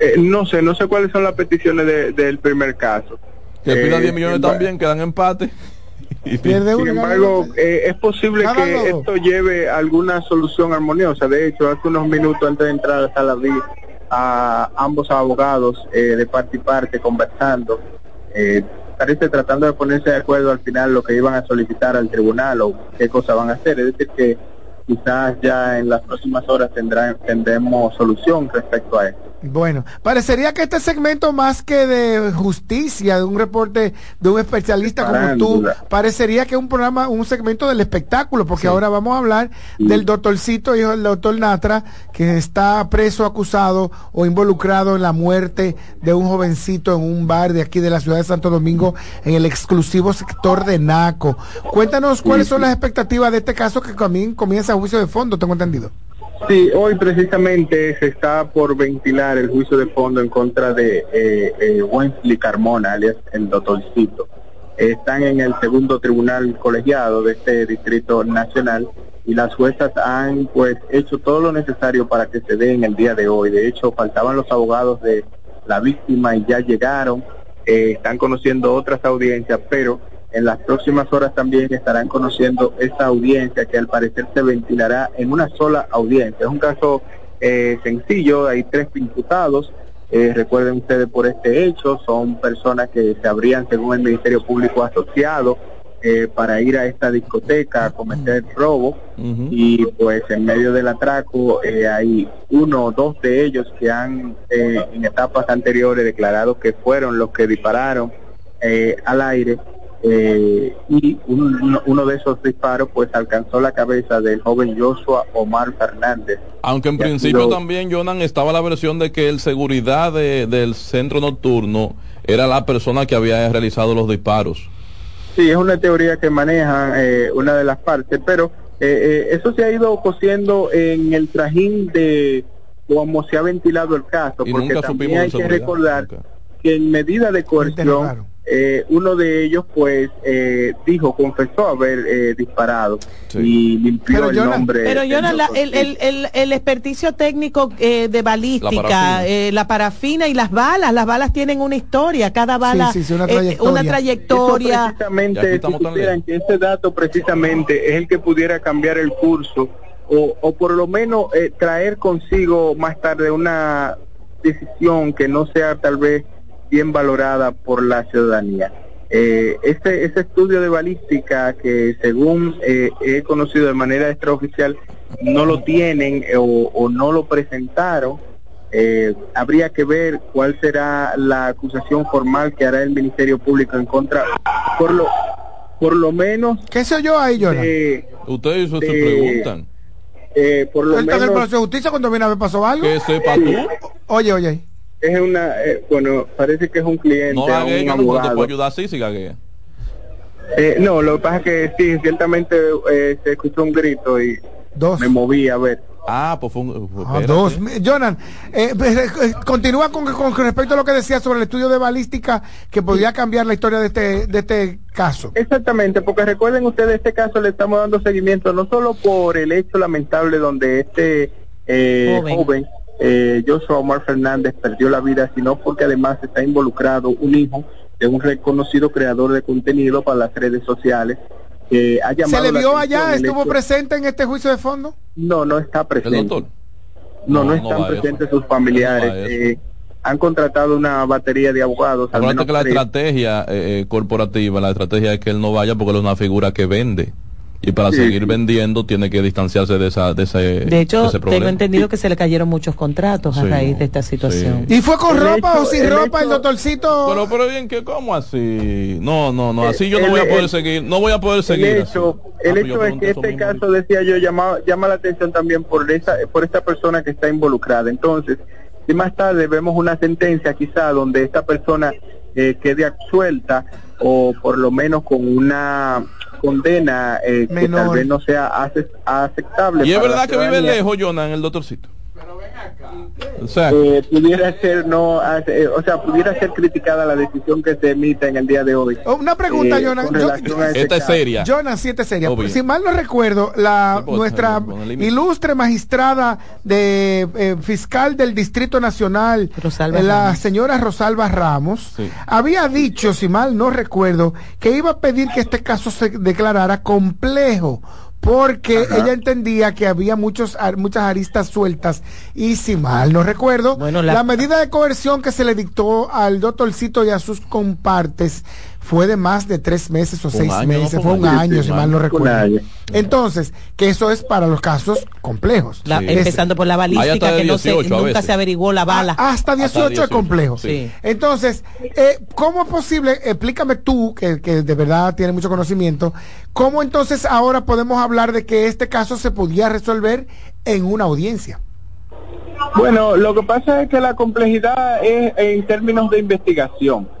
Eh, no sé, no sé cuáles son las peticiones del primer caso. Que pida 10 millones también, quedan empate. Y pierde Sin embargo, es posible que esto lleve a alguna solución armoniosa. De hecho, hace unos minutos antes de entrar a la vi a ambos abogados de parte y parte conversando. parece tratando de ponerse de acuerdo al final lo que iban a solicitar al tribunal o qué cosa van a hacer. Es decir, que quizás ya en las próximas horas tendrán, tendremos solución respecto a esto. Bueno, parecería que este segmento más que de justicia, de un reporte de un especialista como tú, parecería que es un programa, un segmento del espectáculo, porque ahora vamos a hablar del doctorcito, hijo del doctor Natra, que está preso, acusado o involucrado en la muerte de un jovencito en un bar de aquí de la ciudad de Santo Domingo, en el exclusivo sector de Naco. Cuéntanos cuáles son las expectativas de este caso que también comienza juicio de fondo, tengo entendido. Sí, hoy precisamente se está por ventilar el juicio de fondo en contra de eh, eh Wensley Carmona, alias el doctorcito. Están en el segundo tribunal colegiado de este distrito nacional y las juezas han pues hecho todo lo necesario para que se dé en el día de hoy. De hecho, faltaban los abogados de la víctima y ya llegaron. Eh, están conociendo otras audiencias, pero en las próximas horas también estarán conociendo esta audiencia que al parecer se ventilará en una sola audiencia. Es un caso eh, sencillo, hay tres imputados. Eh, recuerden ustedes por este hecho, son personas que se habrían, según el Ministerio Público, asociado eh, para ir a esta discoteca a cometer robo y pues en medio del atraco hay uno o dos de ellos que han en etapas anteriores declarado que fueron los que dispararon al aire eh, y uno de esos disparos pues alcanzó la cabeza del joven Joshua Omar Fernández. Aunque en principio también, Jonan, estaba la versión de que el seguridad del centro nocturno era la persona que había realizado los disparos. Sí, es una teoría que maneja eh, una de las partes, pero eh, eso se ha ido cosiendo en el trajín de cómo se ha ventilado el caso, porque también hay que recordar que en medida de coerción eh, uno de ellos pues eh, dijo, confesó haber eh, disparado y limpió el nombre. Pero yo el, el, el, experticio técnico de balística, la parafina. y las balas, las balas tienen una historia, cada bala sí, una trayectoria. Una trayectoria. precisamente, si que ese dato precisamente es el que pudiera cambiar el curso o, o por lo menos traer consigo más tarde una decisión que no sea tal vez bien valorada por la ciudadanía. Eh, este, ese estudio de balística que según eh, he conocido de manera extraoficial no lo tienen eh, o, no lo presentaron, eh, habría que ver cuál será la acusación formal que hará el Ministerio Público en contra, por lo, por lo menos... ¿Qué sé yo ahí, Jonathan? Ustedes se preguntan. por lo menos, en el proceso de justicia cuando viene a ver pasó algo? Que sepa tú. Oye, oye es una, eh, bueno, parece que es un cliente. No, un no, no te puedo ayudar así, si Eh, no, lo que pasa es que sí, ciertamente eh, se escuchó un grito y me moví a ver. Ah, pues fue un... Ah, dos. Jonan, eh, eh, continúa con, con, respecto a lo que decía sobre el estudio de balística que podría cambiar la historia de este, de este caso. Exactamente, porque recuerden ustedes, este caso le estamos dando seguimiento no solo por el hecho lamentable donde este joven eh, Joshua Omar Fernández perdió la vida, sino porque además está involucrado un hijo de un reconocido creador de contenido para las redes sociales. Que ha ¿Se le vio allá? ¿Estuvo presente en este juicio de fondo? No, no está presente. No, no, están presentes sus familiares. Eh, han contratado una batería de abogados. Acuérdate que la estrategia eh, corporativa, la estrategia es que él no vaya porque él es una figura que vende y para seguir vendiendo tiene que distanciarse de esa de ese de hecho tengo entendido que se le cayeron muchos contratos a raíz de esta situación. Y fue con ropa o sin ropa el doctorcito pero pero bien que cómo así no no no así yo no voy a poder seguir no voy a poder seguir el hecho, el ah, hecho es que este caso decía yo llama llama la atención también por esa por esta persona que está involucrada. Entonces si más tarde vemos una sentencia quizá donde esta persona eh, quede absuelta o por lo menos con una condena eh, que tal vez no sea aceptable. Y es verdad que vive lejos, Jonan, el doctorcito. O sea, eh, pudiera ser no, eh, o sea, pudiera ser criticada la decisión que se emite en el día de hoy. Oh, una pregunta, eh, Jonas. Este esta es seria. Jonas, sí, esta es seria. Si mal no recuerdo, la nuestra ilustre magistrada de fiscal del Distrito Nacional, la señora Rosalba Ramos, había dicho, si mal no recuerdo, que iba a pedir que este caso se declarara complejo porque ella entendía que había muchos muchas aristas sueltas y si mal no recuerdo la... medida de coerción que se le dictó al doctorcito y a sus compartes fue de más de tres meses o seis meses, fue un año, si mal no recuerdo. Entonces, que eso es para los casos complejos. empezando por la balística, que no se, nunca se averiguó la bala. hasta 18 es complejo. Entonces, eh, ¿cómo es posible? Explícame tú, que, que de verdad tiene mucho conocimiento, ¿cómo entonces ahora podemos hablar de que este caso se podía resolver en una audiencia? Bueno, lo que pasa es que la complejidad es en términos de investigación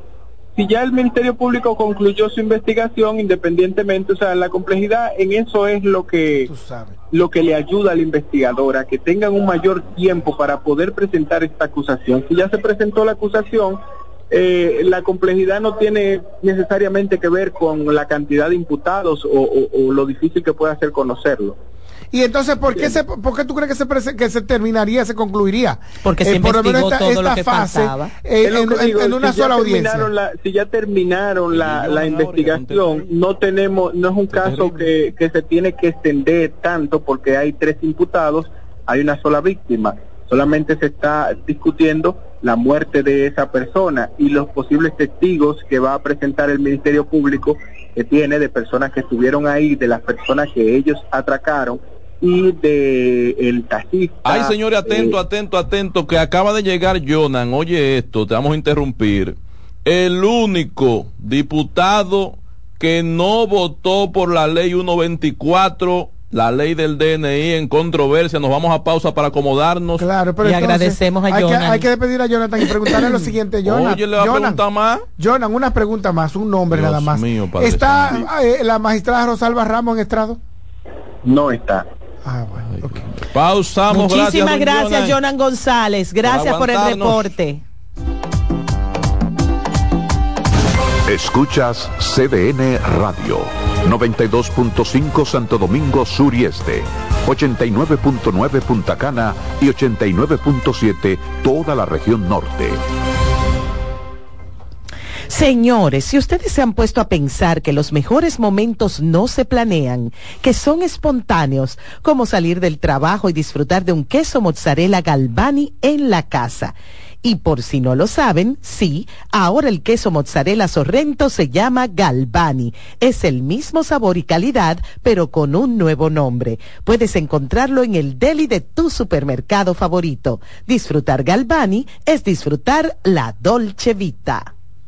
si ya el Ministerio Público concluyó su investigación independientemente, o sea, la complejidad en eso es lo que lo que le ayuda al investigador a que tengan un mayor tiempo para poder presentar esta acusación. Si ya se presentó la acusación, eh, la complejidad no tiene necesariamente que ver con la cantidad de imputados o lo difícil que pueda ser conocerlo. Y entonces, ¿por qué, se, ¿por qué tú crees que se, que se terminaría, se concluiría? Porque se eh, por todo lo que fase eh, en, una sola audiencia. si ya terminaron la, la investigación, no tenemos, no es un caso que, que se tiene que extender tanto porque hay tres imputados, hay una sola víctima. Solamente se está discutiendo la muerte de esa persona y los posibles testigos que va a presentar el Ministerio Público que tiene de personas que estuvieron ahí, de las personas que ellos atracaron y de el taxista. Ay, señores, atento, eh, atento, atento, que acaba de llegar Jonan. Oye esto, te vamos a interrumpir. El único diputado que no votó por la ley 124 la ley del DNI en controversia. Nos vamos a pausa para acomodarnos. Claro, pero y agradecemos a hay Que, hay que despedir a Jonathan y preguntarle lo siguiente, Jonathan. Oye, le va a preguntar más. Jonathan, una pregunta más, un nombre nada más. ¿Está eh, la magistrada Rosalba Ramos en estrado? No está. Ah, bueno. Pausamos. Muchísimas gracias, Jonan González. Gracias por, el reporte. Escuchas CDN Radio, 92.5 Santo Domingo Sur y Este, 89.9 Punta Cana y 89.7 toda la región norte. Señores, si ustedes se han puesto a pensar que los mejores momentos no se planean, que son espontáneos, como salir del trabajo y disfrutar de un queso mozzarella Galvani en la casa. Y por si no lo saben, sí, ahora el queso mozzarella Sorrento se llama Galvani. Es el mismo sabor y calidad, pero con un nuevo nombre. Puedes encontrarlo en el deli de tu supermercado favorito. Disfrutar Galvani es disfrutar la Dolce Vita.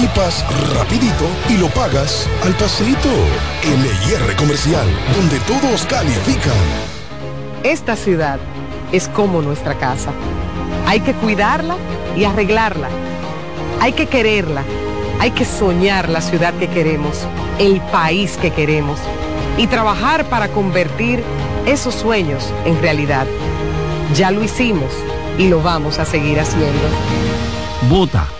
equipas rapidito y lo pagas al paseito. LIR Comercial, donde todos califican. Esta ciudad es como nuestra casa. Hay que cuidarla y arreglarla. Hay que quererla. Hay que soñar la ciudad que queremos, el país que queremos y trabajar para convertir esos sueños en realidad. Ya lo hicimos y lo vamos a seguir haciendo. Vota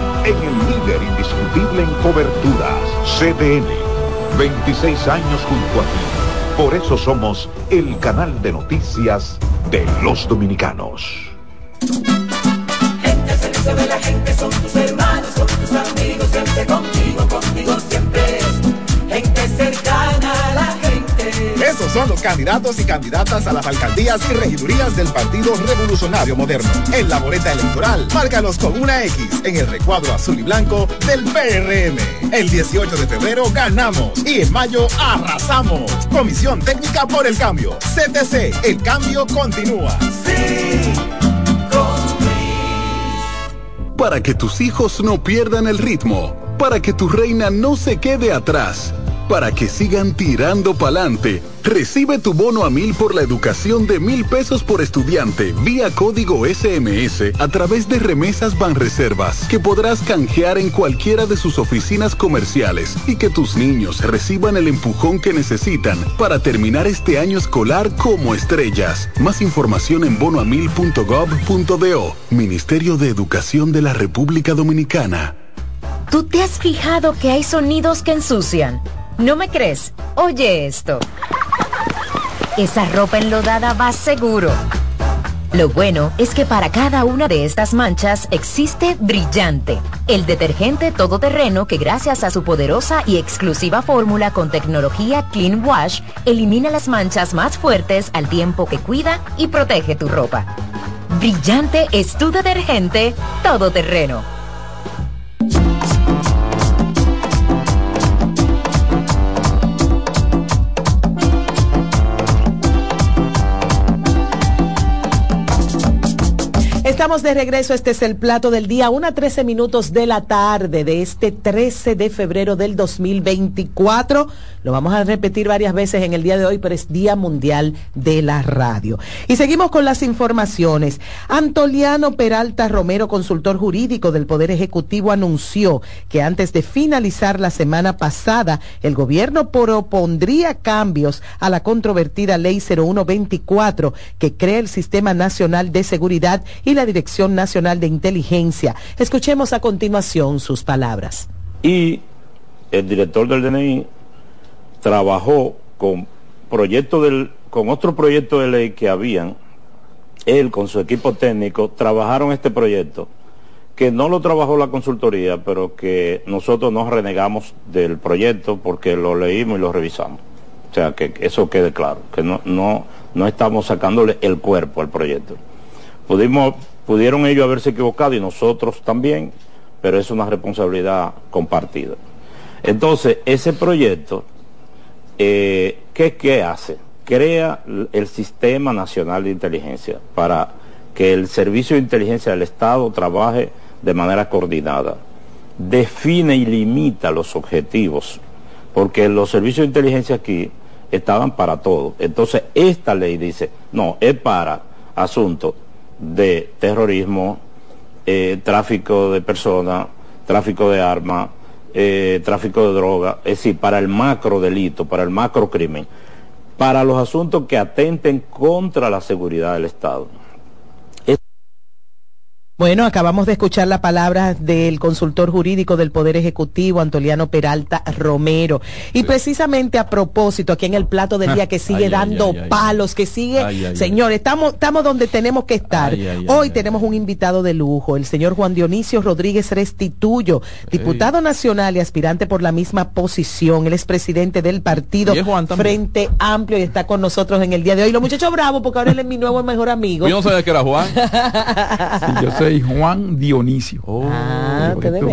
en el líder indiscutible en coberturas, CDN. 26 años junto a ti. Por eso somos el canal de noticias de los dominicanos. Gente servicio de la gente son tus hermanos, son tus amigos, contigo, esos son los candidatos y candidatas a las alcaldías y regidurías del Partido Revolucionario Moderno. En la boleta electoral, márcalos con una X en el recuadro azul y blanco del PRM. El 18 de febrero ganamos y en mayo arrasamos. Comisión Técnica por el Cambio. CTC, el cambio continúa. Sí. Para que tus hijos no pierdan el ritmo, para que tu reina no se quede atrás para que sigan tirando pa'lante. Recibe tu bono a mil por la educación de mil pesos por estudiante vía código SMS a través de remesas Banreservas que podrás canjear en cualquiera de sus oficinas comerciales y que tus niños reciban el empujón que necesitan para terminar este año escolar como estrellas. Más información en bonoamil.gov.do. Ministerio de Educación de la República Dominicana. ¿Tú te has fijado que hay sonidos que ensucian? ¿No me crees? Oye esto. Esa ropa enlodada va seguro. Lo bueno es que para cada una de estas manchas existe Brillante, el detergente todoterreno que gracias a su poderosa y exclusiva fórmula con tecnología Clean Wash elimina las manchas más fuertes al tiempo que cuida y protege tu ropa. Brillante es tu detergente todoterreno. Estamos de regreso, este es el plato del día, una 13 minutos de la tarde de este 13 de febrero del 2024. Lo vamos a repetir varias veces en el día de hoy, pero es Día Mundial de la Radio. Y seguimos con las informaciones. Antoliano Peralta Romero, consultor jurídico del Poder Ejecutivo, anunció que antes de finalizar la semana pasada, el gobierno propondría cambios a la controvertida Ley 0124 que crea el Sistema Nacional de Seguridad y la Dirección Nacional de Inteligencia. Escuchemos a continuación sus palabras. Y el director del DNI trabajó con proyecto del, con otro proyecto de ley que habían, él con su equipo técnico trabajaron este proyecto, que no lo trabajó la consultoría, pero que nosotros nos renegamos del proyecto porque lo leímos y lo revisamos. O sea, que eso quede claro, que no, no, no estamos sacándole el cuerpo al proyecto. Pudimos, pudieron ellos haberse equivocado y nosotros también, pero es una responsabilidad compartida. Entonces, ese proyecto eh, ¿qué, hace? Crea el Sistema Nacional de Inteligencia para que el Servicio de Inteligencia del Estado trabaje de manera coordinada. Define y limita los objetivos, porque los servicios de inteligencia aquí estaban para todo. Entonces, esta ley dice, no, es para asuntos de terrorismo, eh, tráfico de personas, tráfico de armas, eh, tráfico de droga, es decir, para el macro delito, para el macro crimen, para los asuntos que atenten contra la seguridad del Estado. Bueno, acabamos de escuchar la palabra del consultor jurídico del Poder Ejecutivo, Antoliano Peralta Romero. Y precisamente a propósito, aquí en el plato del día que sigue Ay, dando ay, ay. palos, que sigue, señores, estamos, estamos donde tenemos que estar. Hoy tenemos un invitado de lujo, el señor Juan Dionisio Rodríguez Restituyo, diputado nacional y aspirante por la misma posición. Él es presidente del partido. Frente Amplio y está con nosotros en el día de hoy. Los muchachos bravos, porque ahora él es mi nuevo mejor amigo. Yo no sabía que era Juan. Sí, yo soy Juan Dionisio. Ah, que de tú.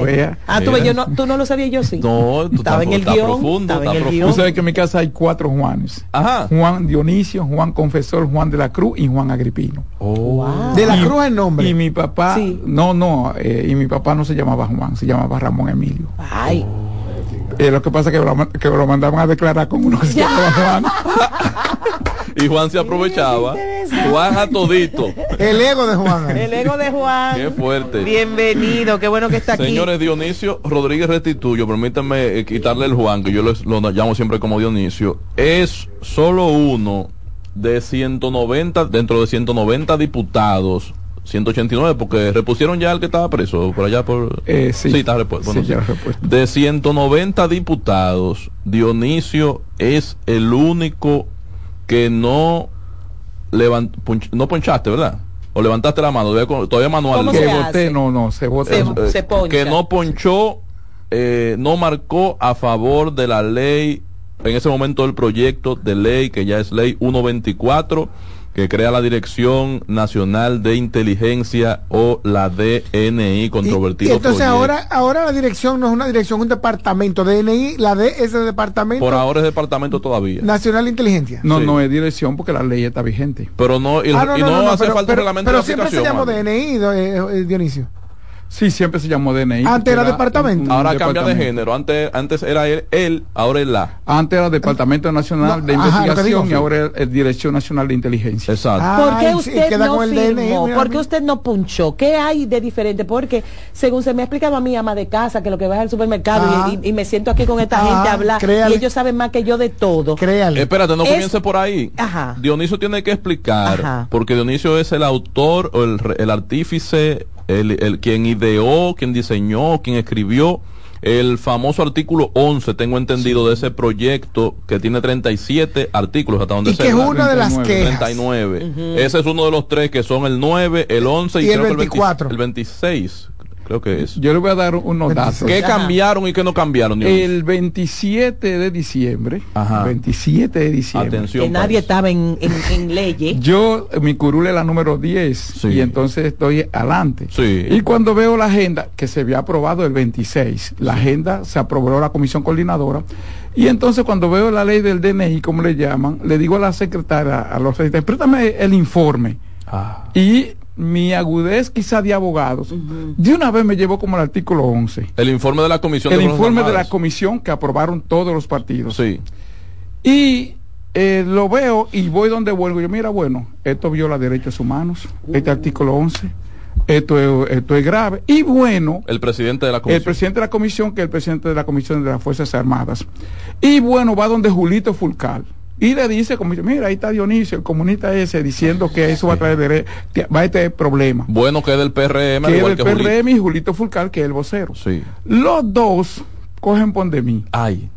Ah, tú, ves, yo no, tú no lo sabías, yo sí. No, tú Estaba en el estás guion. profundo, estaba en el guion. Tú sabes que en mi casa hay cuatro Juanes. Ajá. Juan Dionisio, Juan Confesor, Juan de la Cruz y Juan Agripino. Oh. De la Y- Cruz el nombre. Y mi papá, Sí. no, no, eh, y mi papá no se llamaba Juan, se llamaba Ramón Emilio. Ay, Eh, lo que pasa es que lo, que lo mandaban a declarar con uno que se llamaba Juan. Y Juan se aprovechaba. Juan a todito. El ego de Juan. el ego de Juan. Qué fuerte. Bienvenido, qué bueno que está aquí. Señores, Dionisio Rodríguez Restituyo, permítanme eh, quitarle el Juan, que yo lo, lo llamo siempre como Dionisio, es solo uno de 190, dentro de 190 diputados, 189, porque repusieron ya al que estaba preso, por allá por... Eh, sí. está repuesto. Sí, bueno, sí. repuesto. De 190 diputados, Dionisio es el único que no levant, punch- no ponchaste, ¿verdad? O levantaste la mano, todavía, manual. ¿Cómo que se voté, no, no, se vota. Se- no. Eh, se poncha. que no ponchó, eh, no marcó a favor de la ley, en ese momento el proyecto de ley, que ya es ley 124, que crea la Dirección Nacional de Inteligencia o la DNI, controvertido. y entonces proyecto. ahora, ahora la dirección no es una dirección, es un departamento. DNI, la D es el departamento Por ahora es departamento todavía. nacional de inteligencia. No, Sí. no es dirección porque la ley está vigente. Pero no, y, Ah, no, y no, no, no, no, hace pero, falta pero- reglamento pero de siempre se llamó. DNI, eh, eh, Dionisio. Sí, siempre se llamó DNI. Antes era departamento. Ahora cambia de género. Antes, antes era él, él, ahora es la. Antes era Departamento Nacional No, de ajá, Investigación digo, y ahora es, es Dirección Nacional de Inteligencia. Exacto. ¿Por qué sí, usted queda no el DNI, firmó? mira, ¿Por qué usted no punchó? ¿Qué hay de diferente? Porque, según se me ha explicado a mi ama de casa, que lo que va al supermercado Ah. y, y- y me siento aquí con esta Ah, gente a hablar, créale. y ellos saben más que yo de todo. Créale. Espérate, no Es- comience por ahí. Ajá. Dionisio tiene que explicar, Ajá. porque Dionisio es el autor o el, re- el artífice, el, el quien ideó, quien diseñó, quien escribió el famoso artículo 11, tengo entendido, de ese proyecto que tiene 37 artículos hasta donde Y se que es una de las 39, quejas. 39. Ese es uno de los tres que son el 9, el 11 y, Y el creo que 24. el 26, creo que es. Yo le voy a dar unos datos. ¿Qué cambiaron y qué no cambiaron? El 27 de diciembre, Ajá. 27 de diciembre, Atención. Que nadie país. estaba en, en, en leyes. yo, mi curul es la número 10 Sí. y entonces estoy adelante. Sí. Y cuando veo la agenda, que se había aprobado el 26, la agenda se aprobó la comisión coordinadora, y entonces cuando veo la ley del DNI, como le llaman, le digo a la secretaria, a los secretarios, préstame el informe. Ah. Y mi agudez quizá de abogados, de una vez me llevó como el artículo 11. El informe de la Comisión El de informe de la comisión que aprobaron todos los partidos. Sí. Y eh, lo veo y voy donde vuelvo. Yo, mira, bueno, esto viola derechos humanos, este artículo 11, esto es, esto es grave. Y bueno, El presidente de la Comisión. el presidente de la comisión, que es el presidente de la comisión de las Fuerzas Armadas. Y bueno, va donde Julito Fulcal. Y le dice, como, dice, mira, ahí está Dionisio, el comunista ese, diciendo que eso va a traer va a tener problemas. Bueno que es del PRM, Que es igual el que Julito. PRM y Julito Fulcal, que es el vocero. Sí. Los dos cogen de mí. Ay.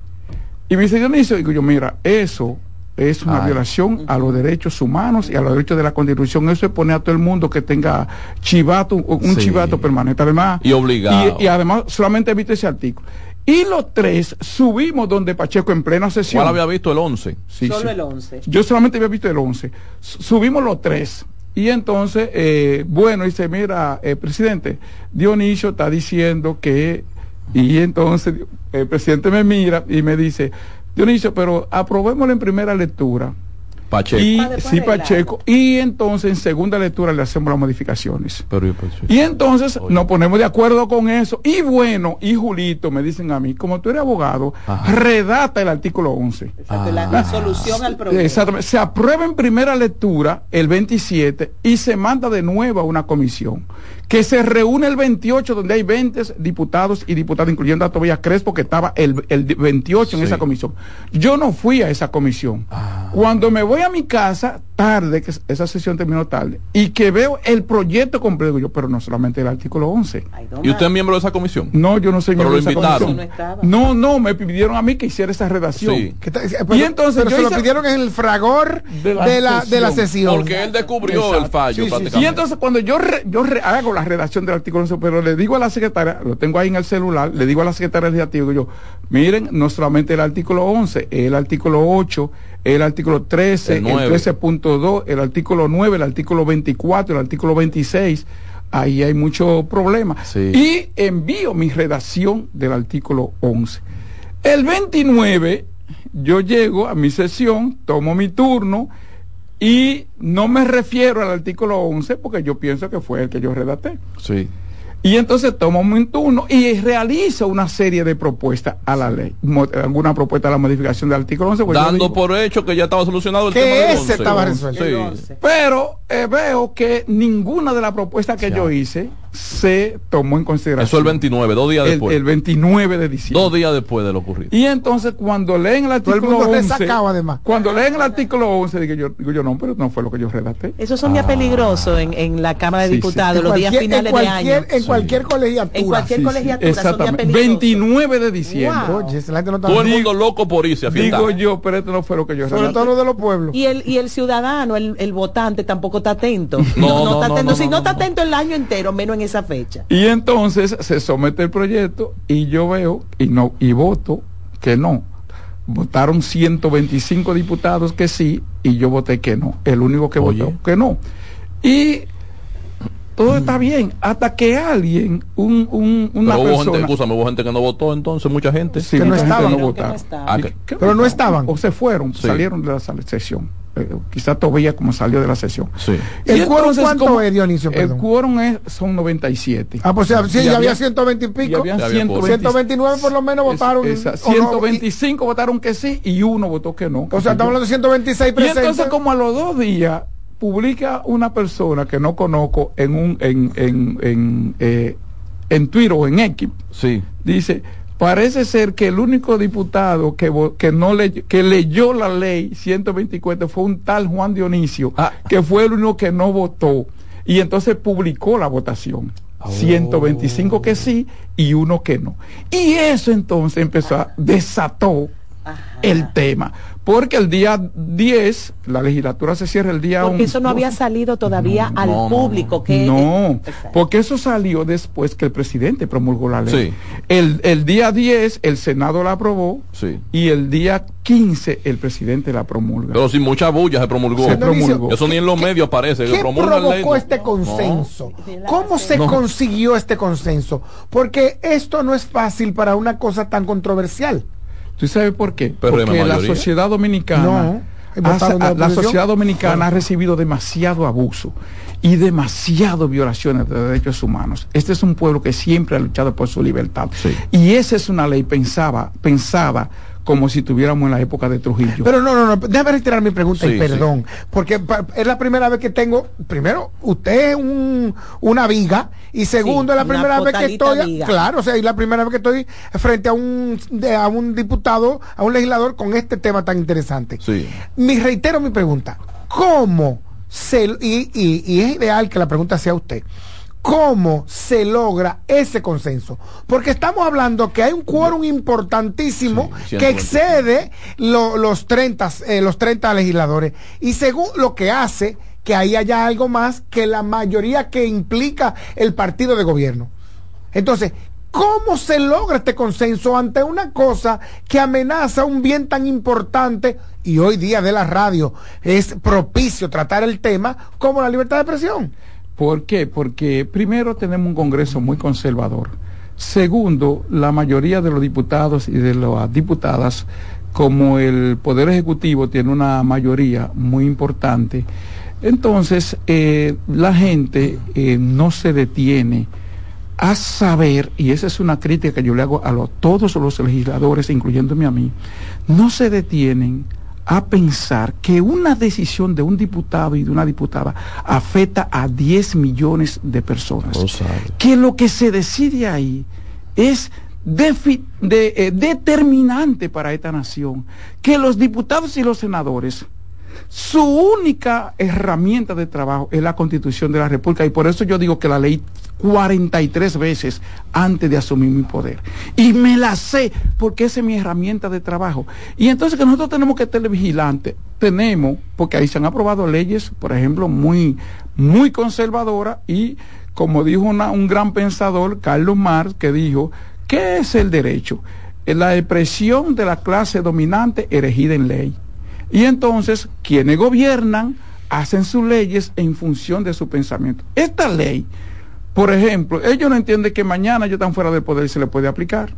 Y me dice Dionisio, digo yo, mira, eso es una Ay. violación a los derechos humanos y a los derechos de la Constitución. Eso es poner a todo el mundo que tenga chivato, un Sí. chivato permanente. Además, Y obligado. Y, y además, solamente evite ese artículo. Y los tres subimos donde Pacheco en plena sesión. ¿Cuál había visto el 11? Sí, Solo sí. el 11. Yo solamente había visto el 11. S- Subimos los tres. Y entonces, eh, bueno, dice, mira, eh, presidente, Dionisio está diciendo que... Y entonces el presidente me mira y me dice, Dionisio, pero aprobémoslo en primera lectura. Pacheco. Y Ah, sí. Pacheco. Y entonces en segunda lectura le hacemos las modificaciones. Pero, y Pacheco. Y entonces Oye. nos ponemos de acuerdo con eso. Y bueno, y Julito me dicen a mí, como tú eres abogado, Ajá. redata el artículo 11. Exacto, la, Ah. la solución al problema. Exactamente. Se aprueba en primera lectura el 27 y se manda de nuevo a una comisión que se reúne el 28 donde hay 20 diputados y diputadas, incluyendo a Tobias Crespo que estaba el, el 28 en esa comisión. Yo no fui a esa comisión. Ah. Cuando me voy a mi casa, tarde, que esa sesión terminó tarde, y que veo el proyecto completo, yo, pero no solamente el artículo 11. ¿Y usted es miembro de esa comisión? No, yo no soy Pero miembro lo de esa invitaron. comisión. No, no, me pidieron a mí que hiciera esa redacción. Sí. Eh, y pero- entonces pero yo se lo pidieron en el fragor de la, de la, sesión. sesión. Porque él descubrió Exacto. el fallo Sí, sí, sí. prácticamente. Y entonces cuando yo re- yo re- hago la redacción del artículo 11, pero le digo a la secretaria, lo tengo ahí en el celular, le digo a la secretaria legislativa, yo, miren, no solamente el artículo 11, el artículo 8, el artículo 13, El el, nueve. 13.2, el artículo 9, el artículo 24, el artículo 26. Ahí hay mucho problema. Sí. Y envío mi redacción del artículo 11. El 29, yo llego a mi sesión, tomo mi turno y no me refiero al artículo 11 porque yo pienso que fue el que yo redacté. Sí. Y entonces tomo mi turno y realizo una serie de propuestas a la ley. Alguna propuesta a la modificación del artículo 11. pues Dando digo- por hecho que ya estaba solucionado el Que tema del ese 11. estaba resuelto. Sí. Pero eh, veo que ninguna de las propuestas que Ya. yo hice se tomó en consideración. Eso el 29, dos días El- después. El, 29 de diciembre. Dos días después de lo ocurrido. Y entonces cuando leen el Todo el artículo mundo 11, resacado, además. cuando leen el artículo 11, digo yo, digo yo no, pero no fue lo que yo redacté. Eso son ya peligrosos en, en la Cámara de Sí. Diputados, los días finales en de año. En cualquier colegiatura. En cualquier colegiatura son Exactamente. peligrosos. 29 de diciembre. Wow. Oye, esa gente no está- Todo el Digo- mundo loco por irse a fiestar. Digo yo, pero esto no fue lo que yo Sobre todo los de los pueblos. Y el, y el ciudadano, el, el votante, tampoco está atento. No, no, está no, atento. no, si no, no, está atento el año entero, menos en esa fecha. Y entonces se somete el proyecto y yo veo y no y voto que no. Votaron 125 diputados que sí y yo voté que no. El único que Oye. votó que no. Y todo está bien hasta que alguien, un, un- una Pero hubo gente, persona, escúchame, hubo gente que no votó entonces, mucha gente. Sí, que no gente estaban. no votaron. Ah, que- ¿Qué Pero no estaban. O se fueron, Sí. salieron de la sesión. Eh, quizá todavía como salió de la sesión. Sí. ¿El Y quórum cuánto como- es, Dionisio? El Perdón. quórum es, son 97. Ah, pues sí, Y ya había había- 120 y y pico. había Ya había 120 129 por lo menos Es- votaron. esa- o no, 125 votaron que sí y uno votó que no. y- o sea, estamos hablando de 126 y presentes. entonces como a los dos días publica una persona que no conozco en un en en en, eh, en Twitter o en X Sí. dice parece ser que el único diputado que que no le, que leyó la ley 124 fue un tal Juan Dionisio Ah. que fue el único que no votó y entonces publicó la votación Oh. 125 que sí y uno que no y eso entonces empezó a desató el tema porque el día 10 la legislatura se cierra el día Porque 11. eso no había salido todavía al no, no, público. que No, porque eso salió después que el presidente promulgó la ley. Sí. El, el día 10 el Senado la aprobó Sí. y el día 15 el presidente la promulga. Pero sin mucha bulla se promulgó. Se promulgó. Eso ni en los medios aparece. ¿Qué ley, provocó este consenso? ¿Cómo se No. consiguió este consenso? Porque esto no es fácil para una cosa tan controversial. ¿Tú sabes por qué? Pero Porque la sociedad dominicana, No, ha- la sociedad dominicana ha recibido demasiado abuso y demasiado violaciones de derechos humanos. Este es un pueblo que siempre ha luchado por su libertad. Sí. Y esa es una ley pensaba, pensada como si tuviéramos en la época de Trujillo. Pero no, no, no, déjame retirar mi pregunta Sí, y perdón, porque es la primera vez que tengo, primero, usted es un, una viga y segundo, Sí, es la primera vez que estoy, viga. claro, o sea, y la primera vez que estoy frente a un, de- a un diputado, a un legislador con este tema tan interesante. Sí. Mi reitero mi pregunta, ¿cómo se, y, y- y es ideal que la pregunta sea usted, ¿cómo se logra ese consenso? Porque estamos hablando que hay un quórum importantísimo Sí, que 125. excede lo- los 30, eh, los 30 legisladores y según lo que hace que ahí haya algo más que la mayoría que implica el partido de gobierno. Entonces, ¿cómo se logra este consenso ante una cosa que amenaza un bien tan importante y hoy día de la radio es propicio tratar el tema como la libertad de expresión? ¿Por qué? Porque primero tenemos un Congreso muy conservador. Segundo, la mayoría de los diputados y de las diputadas, como el Poder Ejecutivo tiene una mayoría muy importante, entonces eh, la gente eh, no se detiene a saber, y esa es una crítica que yo le hago a todos los legisladores, incluyéndome a mí, no se detienen a pensar que una decisión de un diputado y de una diputada afecta a 10 millones de personas. Que lo que se decide ahí es de- eh, determinante para esta nación. Que los diputados y los senadores Su única herramienta de trabajo es la constitución de la República y por eso yo digo que la ley 43 veces antes de asumir mi poder. Y me la sé porque esa es mi herramienta de trabajo. Y entonces que nosotros tenemos que estar vigilantes, tenemos, porque ahí se han aprobado leyes, por ejemplo, muy, muy conservadoras y como dijo un gran pensador, Carlos Marx, que dijo, ¿qué es el derecho? La expresión de la clase dominante erigida en ley. Y entonces, quienes gobiernan hacen sus leyes en función de su pensamiento. Esta ley por ejemplo, ellos no entienden que mañana ellos están fuera del poder y se le puede aplicar.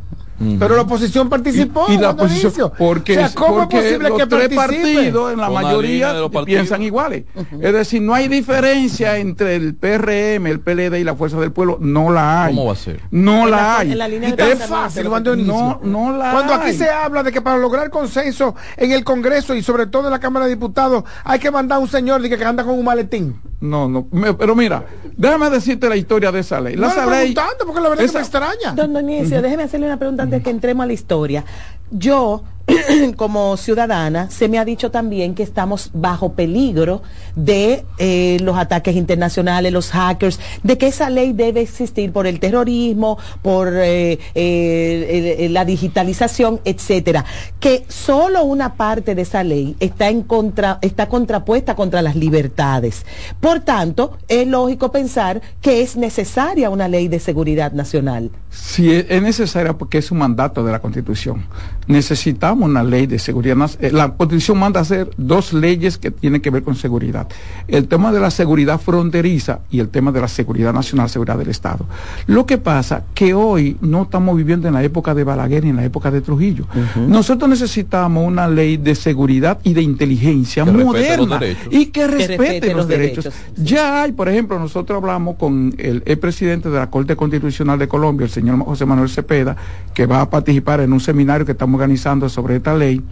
Pero la oposición participó. Y, la oposición, porque, porque los tres partidos en la mayoría piensan iguales. Es decir, no hay diferencia entre el PRM, el PLD y la Fuerza del Pueblo. No la hay. ¿Cómo va a ser? No la, hay. es fácil cuando no, no la Cuando aquí se habla de que para lograr consenso en el Congreso y sobre todo en la Cámara de Diputados hay que mandar a un señor que, que anda con un maletín. No, no. pero mira, déjame decirte la historia de esa ley. La no, ley, porque la verdad es que me extraña. Don Donicio, déjeme hacerle una pregunta antes que entremos a la historia. Yo como ciudadana, se me ha dicho también que estamos bajo peligro de eh, los ataques internacionales, los hackers, de que esa ley debe existir por el terrorismo, por eh, eh, la digitalización, etcétera. Que solo una parte de esa ley está en contra, está contrapuesta contra las libertades. Por tanto, es lógico pensar que es necesaria una ley de seguridad nacional. Sí, es necesaria porque es un mandato de la Constitución. Necesitamos una ley de seguridad. Eh, la Constitución manda hacer dos leyes que tienen que ver con seguridad. El tema de la seguridad fronteriza y el tema de la seguridad nacional, seguridad del Estado. Lo que pasa que hoy no estamos viviendo en la época de Balaguer ni en la época de Trujillo. Nosotros necesitamos una ley de seguridad y de inteligencia moderna y que respete, los, derechos. Ya hay, por ejemplo, nosotros hablamos con el, el presidente de la Corte Constitucional de Colombia, el señor José Manuel Cepeda, que va a participar en un seminario que estamos organizando sobre esta ley,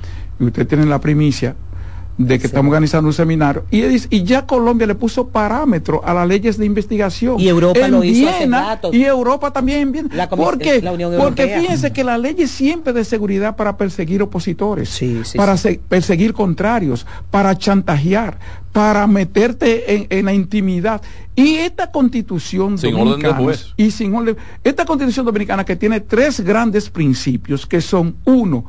y usted tiene la primicia de que estamos organizando un seminario, y, y ya Colombia le puso parámetro a las leyes de investigación. Y Europa lo hizo Y Europa también bien. porque, porque fíjense que la ley es siempre de seguridad para perseguir opositores, para perseguir contrarios, para chantajear, para meterte en, en la intimidad. Y esta constitución sin dominicana, orden y sin orden, esta constitución dominicana que tiene tres grandes principios que son uno,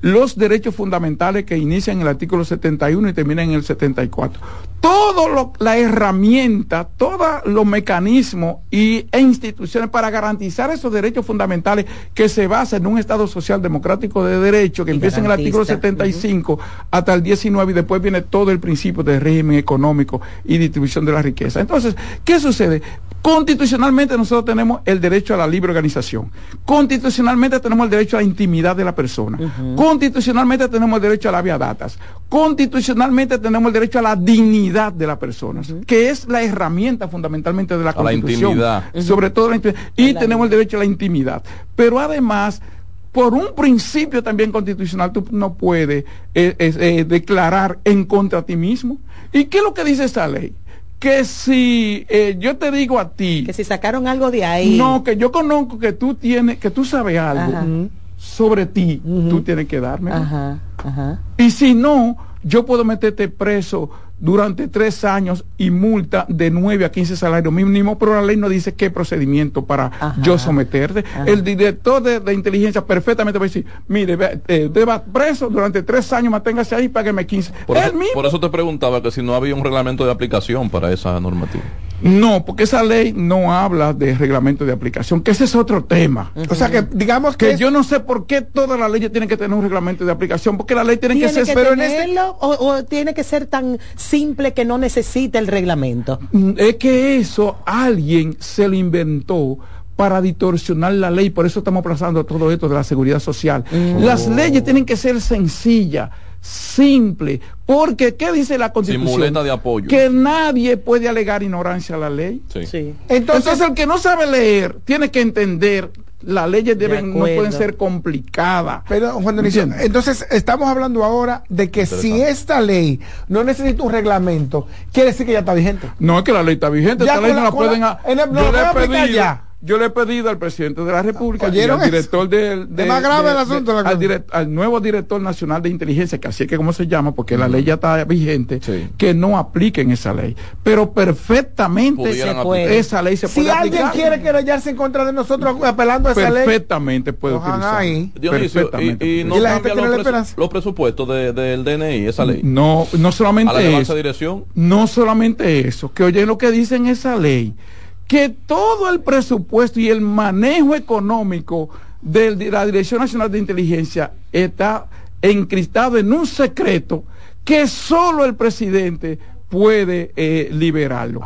los derechos fundamentales que inician en el artículo 71 y terminan en el 74. Todo lo, la herramienta, todos los mecanismos y, e instituciones para garantizar esos derechos fundamentales que se basan en un Estado social democrático de derecho que empieza en el artículo 75 hasta el 19 y después viene todo el principio de régimen económico y distribución de la riqueza. Entonces, ¿qué sucede? Constitucionalmente nosotros tenemos el derecho a la libre organización. Constitucionalmente tenemos el derecho a la intimidad de la persona. Constitucionalmente tenemos el derecho a la vía datas. Constitucionalmente tenemos el derecho a la dignidad de la persona, que es la herramienta fundamentalmente de la Constitución. Sobre todo la intimidad. Y tenemos el derecho a la intimidad. Pero además por un principio también constitucional tú no puedes eh, eh, declarar en contra ti mismo. ¿Y qué es lo que dice esta ley? Que si eh, yo te digo a ti que si sacaron algo de ahí. no que yo conozco que tú tienes que tú sabes algo sobre ti tú tienes que darme y si no yo puedo meterte preso durante tres años y multa de 9 a 15 salarios mínimos, pero la ley no dice qué procedimiento para yo someterte. El director de, inteligencia perfectamente va a decir, mire, eh, deba preso durante tres años, manténgase ahí, págueme 15. Por eso, por eso te preguntaba que si no había un reglamento de aplicación para esa normativa. No, porque esa ley no habla de reglamento de aplicación, que ese es otro tema. O sea que digamos que, yo no sé por qué todas las leyes tienen que tener un reglamento de aplicación, porque la ley tiene, que ser pero en este... o, o tiene que ser tan simple que no necesita el reglamento. Mm, es que eso alguien se lo inventó para distorsionar la ley, por eso estamos aplazando todo esto de la seguridad social. Mm. Las leyes tienen que ser sencillas, simple, porque ¿qué dice la Constitución? de apoyo. Que nadie puede alegar ignorancia a la ley. Sí. Entonces, el que no sabe leer tiene que entender las leyes deben, no pueden ser complicadas. Pero, Juan entonces estamos hablando ahora de que si esta ley no necesita un reglamento, quiere decir que ya está vigente. No, es que la ley está vigente, esta ley no la, pueden... En el, no yo le pedí, yo le he pedido al presidente de la República y ¿Oyeron al director del de- más grave de- el asunto, de- la al, cosa. direct- al nuevo director nacional de inteligencia, que así es que como se llama, porque la ley ya está vigente, que no apliquen esa ley. Pero perfectamente se puede. esa ley se Si puede alguien aplicar. quiere querellarse en contra de nosotros apelando a esa ley, perfectamente puede utilizar. ahí. Dionisio, Perfectamente y, y no Y la gente los, la presu- esperanza. los presupuestos de- del DNI, esa ley. No, no a solamente la llevarse eso. dirección. No solamente eso, que oyen lo que dice en esa ley, que todo el presupuesto y el manejo económico de la Dirección Nacional de Inteligencia está encristado en un secreto que solo el presidente puede eh, liberarlo.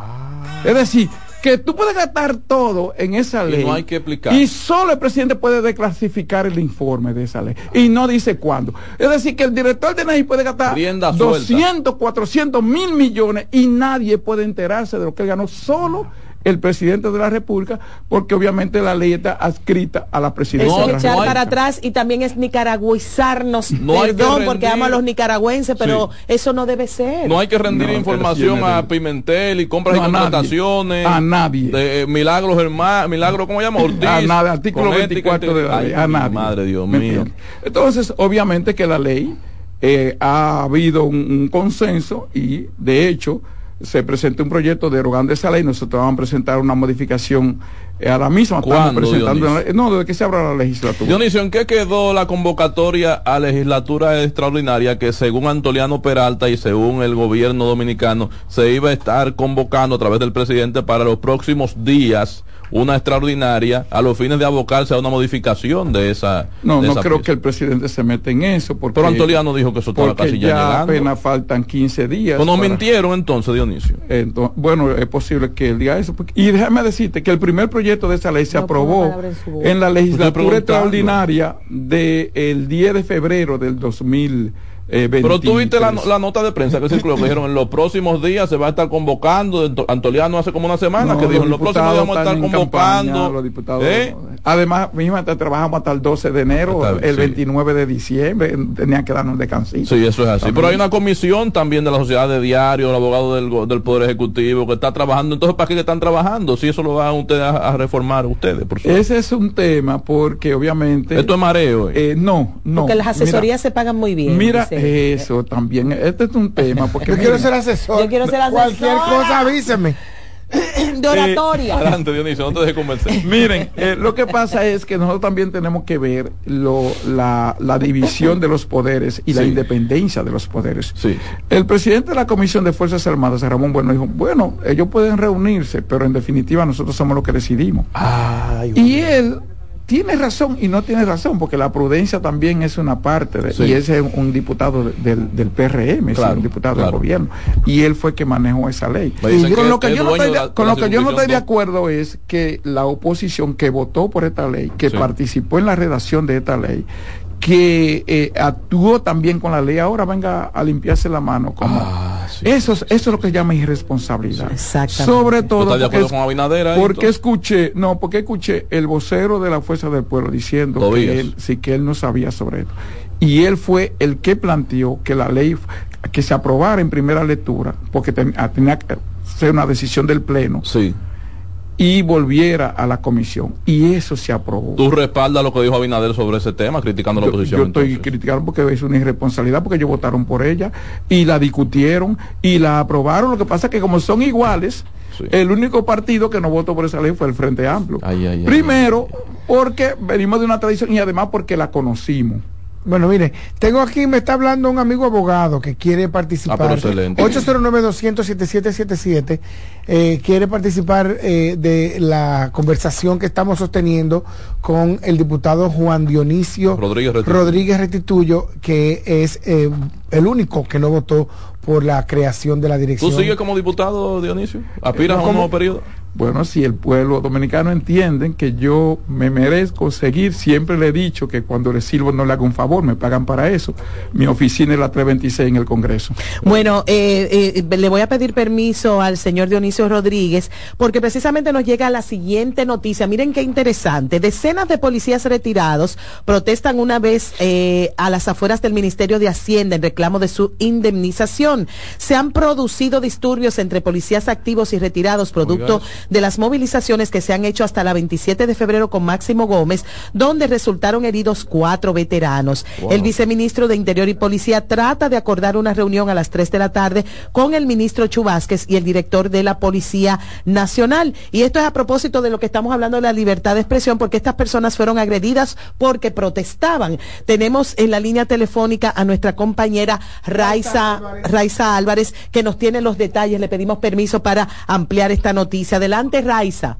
Es decir, que tú puedes gastar todo en esa Y ley. no hay que explicar. Y solo el presidente puede declasificar el informe de esa ley. Y no dice cuándo. Es decir, que el director de NAI puede gastar Rienda suelta. 200, 400 mil millones y nadie puede enterarse de lo que él ganó, solo el presidente de la República, porque obviamente la ley está adscrita a la presidencia Eso de es la echar República. para atrás y también es nicaragüizarnos. No Perdón, porque amo a los nicaragüenses, pero eso no debe ser. No hay que rendir No, información a Pimentel y compras No, y a nadie. contrataciones. A nadie. De eh, Milagros Germán, Milagro, ¿cómo se llama? Ortiz. a nada, artículo con ética 24 de la Ay, ley, a nadie. Madre Dios ¿Me mío. Entonces, obviamente que la ley eh, ha habido un, un consenso y, de hecho, se presentó un proyecto derogando esa ley. Nosotros vamos a presentar una modificación eh, a la misma. Estamos ¿Cuándo, presentando una- no, desde que se abra la legislatura. Dionisio, ¿en qué quedó la convocatoria a legislatura extraordinaria que según Antoliano Peralta y según el gobierno dominicano se iba a estar convocando a través del presidente para los próximos días una extraordinaria a los fines de abocarse a una modificación de esa No, de no esa creo pieza? que el presidente se meta en eso. Porque, Pero Antoliano dijo que eso estaba casi ya, ya apenas faltan 15 días. Pues nos para- mintieron entonces, Dionisio. Entonces, bueno, es posible que él diga eso. porque- y déjame decirte que el primer proyecto de esa ley se No aprobó en la legislatura extraordinaria del 10 de febrero del 2020. Pero tú viste la, la nota de prensa que circuló, que dijeron en los próximos días se va a estar convocando, Antoliano hace como una semana que dijo en los próximos días vamos a estar convocando. ¿Eh? Además, misma trabajamos hasta el 12 de enero, Está el sí. 29 de diciembre, tenían que darnos descansito. Sí, eso es así. También. Pero hay una comisión también de la sociedad de diario, el abogado del, del Poder Ejecutivo que está trabajando. Entonces, ¿para qué que están trabajando? Si eso lo van ustedes a, a reformar ustedes, por supuesto. Ese es un tema porque obviamente... Esto es mareo. eh. Eh, no, no. porque las mira, asesorías se pagan muy bien. Mira dice. Eso también. Este es un tema porque yo mira, quiero ser asesor. Yo quiero ser Cualquier asesora. cosa avíseme. de oratoria. Adelante, Dionisio, no te dejes convencer. Miren, eh, lo que pasa es que nosotros también tenemos que ver lo, la, la división de los poderes y la independencia de los poderes. Sí. El presidente de la Comisión de Fuerzas Armadas, Ramón Bueno, dijo, bueno, ellos pueden reunirse, pero en definitiva nosotros somos los que decidimos. Ay, Y él tiene razón y no tiene razón, porque la prudencia también es una parte, de, Sí. y ese es un diputado de- del, del PRM, es un diputado claro. del gobierno, y él fue que manejó esa ley. Con lo que yo no estoy de de, la- con de lo la que yo no estoy de circunscripción acuerdo es que la oposición que votó por esta ley, que Sí. participó en la redacción de esta ley, que eh, actuó también con la ley, ahora venga a limpiarse la mano. Como, Ah, sí, eso, es- eso es lo que se llama irresponsabilidad. Exactamente. Sobre ¿Tú todo porque es- con escuché, no, porque escuché el vocero de la Fuerza del Pueblo diciendo que él, sí, que él no sabía sobre esto. Y él fue el que planteó que la ley que se aprobara en primera lectura, porque ten- ah, tenía que ser una decisión del Pleno, Sí. Y volviera a la comisión. Y eso se aprobó. Tú respaldas lo que dijo Abinader sobre ese tema, criticando la oposición. yo estoy entonces. criticando porque es una irresponsabilidad, porque ellos votaron por ella y la discutieron y la aprobaron. Lo que pasa es que como son iguales, Sí. el único partido que no votó por esa ley fue el Frente Amplio. Ay, ay, ay. Primero, porque venimos de una tradición y además porque la conocimos. Bueno, mire, tengo aquí, me está hablando un amigo abogado que quiere Ah, pero participar. excelente. 809-200-7777. Eh, quiere participar eh, de la conversación que estamos sosteniendo con el diputado Juan Dionisio Rodríguez Restituyo. Rodríguez Restituyo, que es eh, el único que no votó por la creación de la dirección. ¿Tú sigues como diputado, Dionisio? ¿Aspiras No, a un como- nuevo periodo? Bueno, si el pueblo dominicano entiende que yo me merezco seguir, siempre le he dicho que cuando le sirvo no le hago un favor, me pagan para eso. Mi oficina es la 326 en el Congreso. Bueno, eh, eh, le voy a pedir permiso al señor Dionisio Rodríguez porque precisamente nos llega la siguiente noticia. Miren qué interesante. Decenas de policías retirados protestan una vez eh, a las afueras del Ministerio de Hacienda en reclamo de su indemnización. Se han producido disturbios entre policías activos y retirados producto Oiga. De las movilizaciones que se han hecho hasta la 27 de febrero con Máximo Gómez, donde resultaron heridos cuatro veteranos. El viceministro de Interior y Policía trata de acordar una reunión a las 3 de la tarde con el ministro Chubásquez y el director de la Policía Nacional. Y esto es a propósito de lo que estamos hablando de la libertad de expresión, porque estas personas fueron agredidas porque protestaban. Tenemos en la línea telefónica a nuestra compañera Raiza, Raiza Álvarez, que nos tiene los detalles. Le pedimos permiso para ampliar esta noticia. Adelante, Raiza.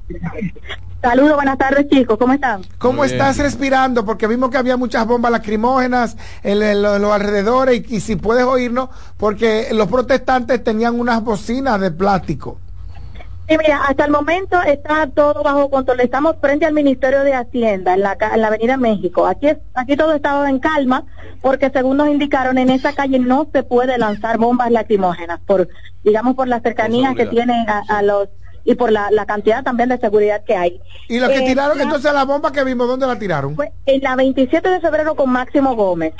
Saludos, buenas tardes chicos, ¿cómo están? ¿Cómo estás respirando? Porque vimos que había muchas bombas lacrimógenas en, en los, los alrededores y, y si puedes oírnos, porque los protestantes tenían unas bocinas de plástico. Sí, mira, hasta el momento está todo bajo control. Estamos frente al Ministerio de Hacienda, en la, en la Avenida México. Aquí, es- aquí todo estaba en calma, porque según nos indicaron, en esa calle no se puede lanzar bombas lacrimógenas, por, digamos, por la cercanía que tiene a, a los y por la, la cantidad también de seguridad que hay. Y lo que Eh, tiraron, la- entonces la bomba que vimos, ¿dónde la tiraron? fue en la 27 de febrero con Máximo Gómez.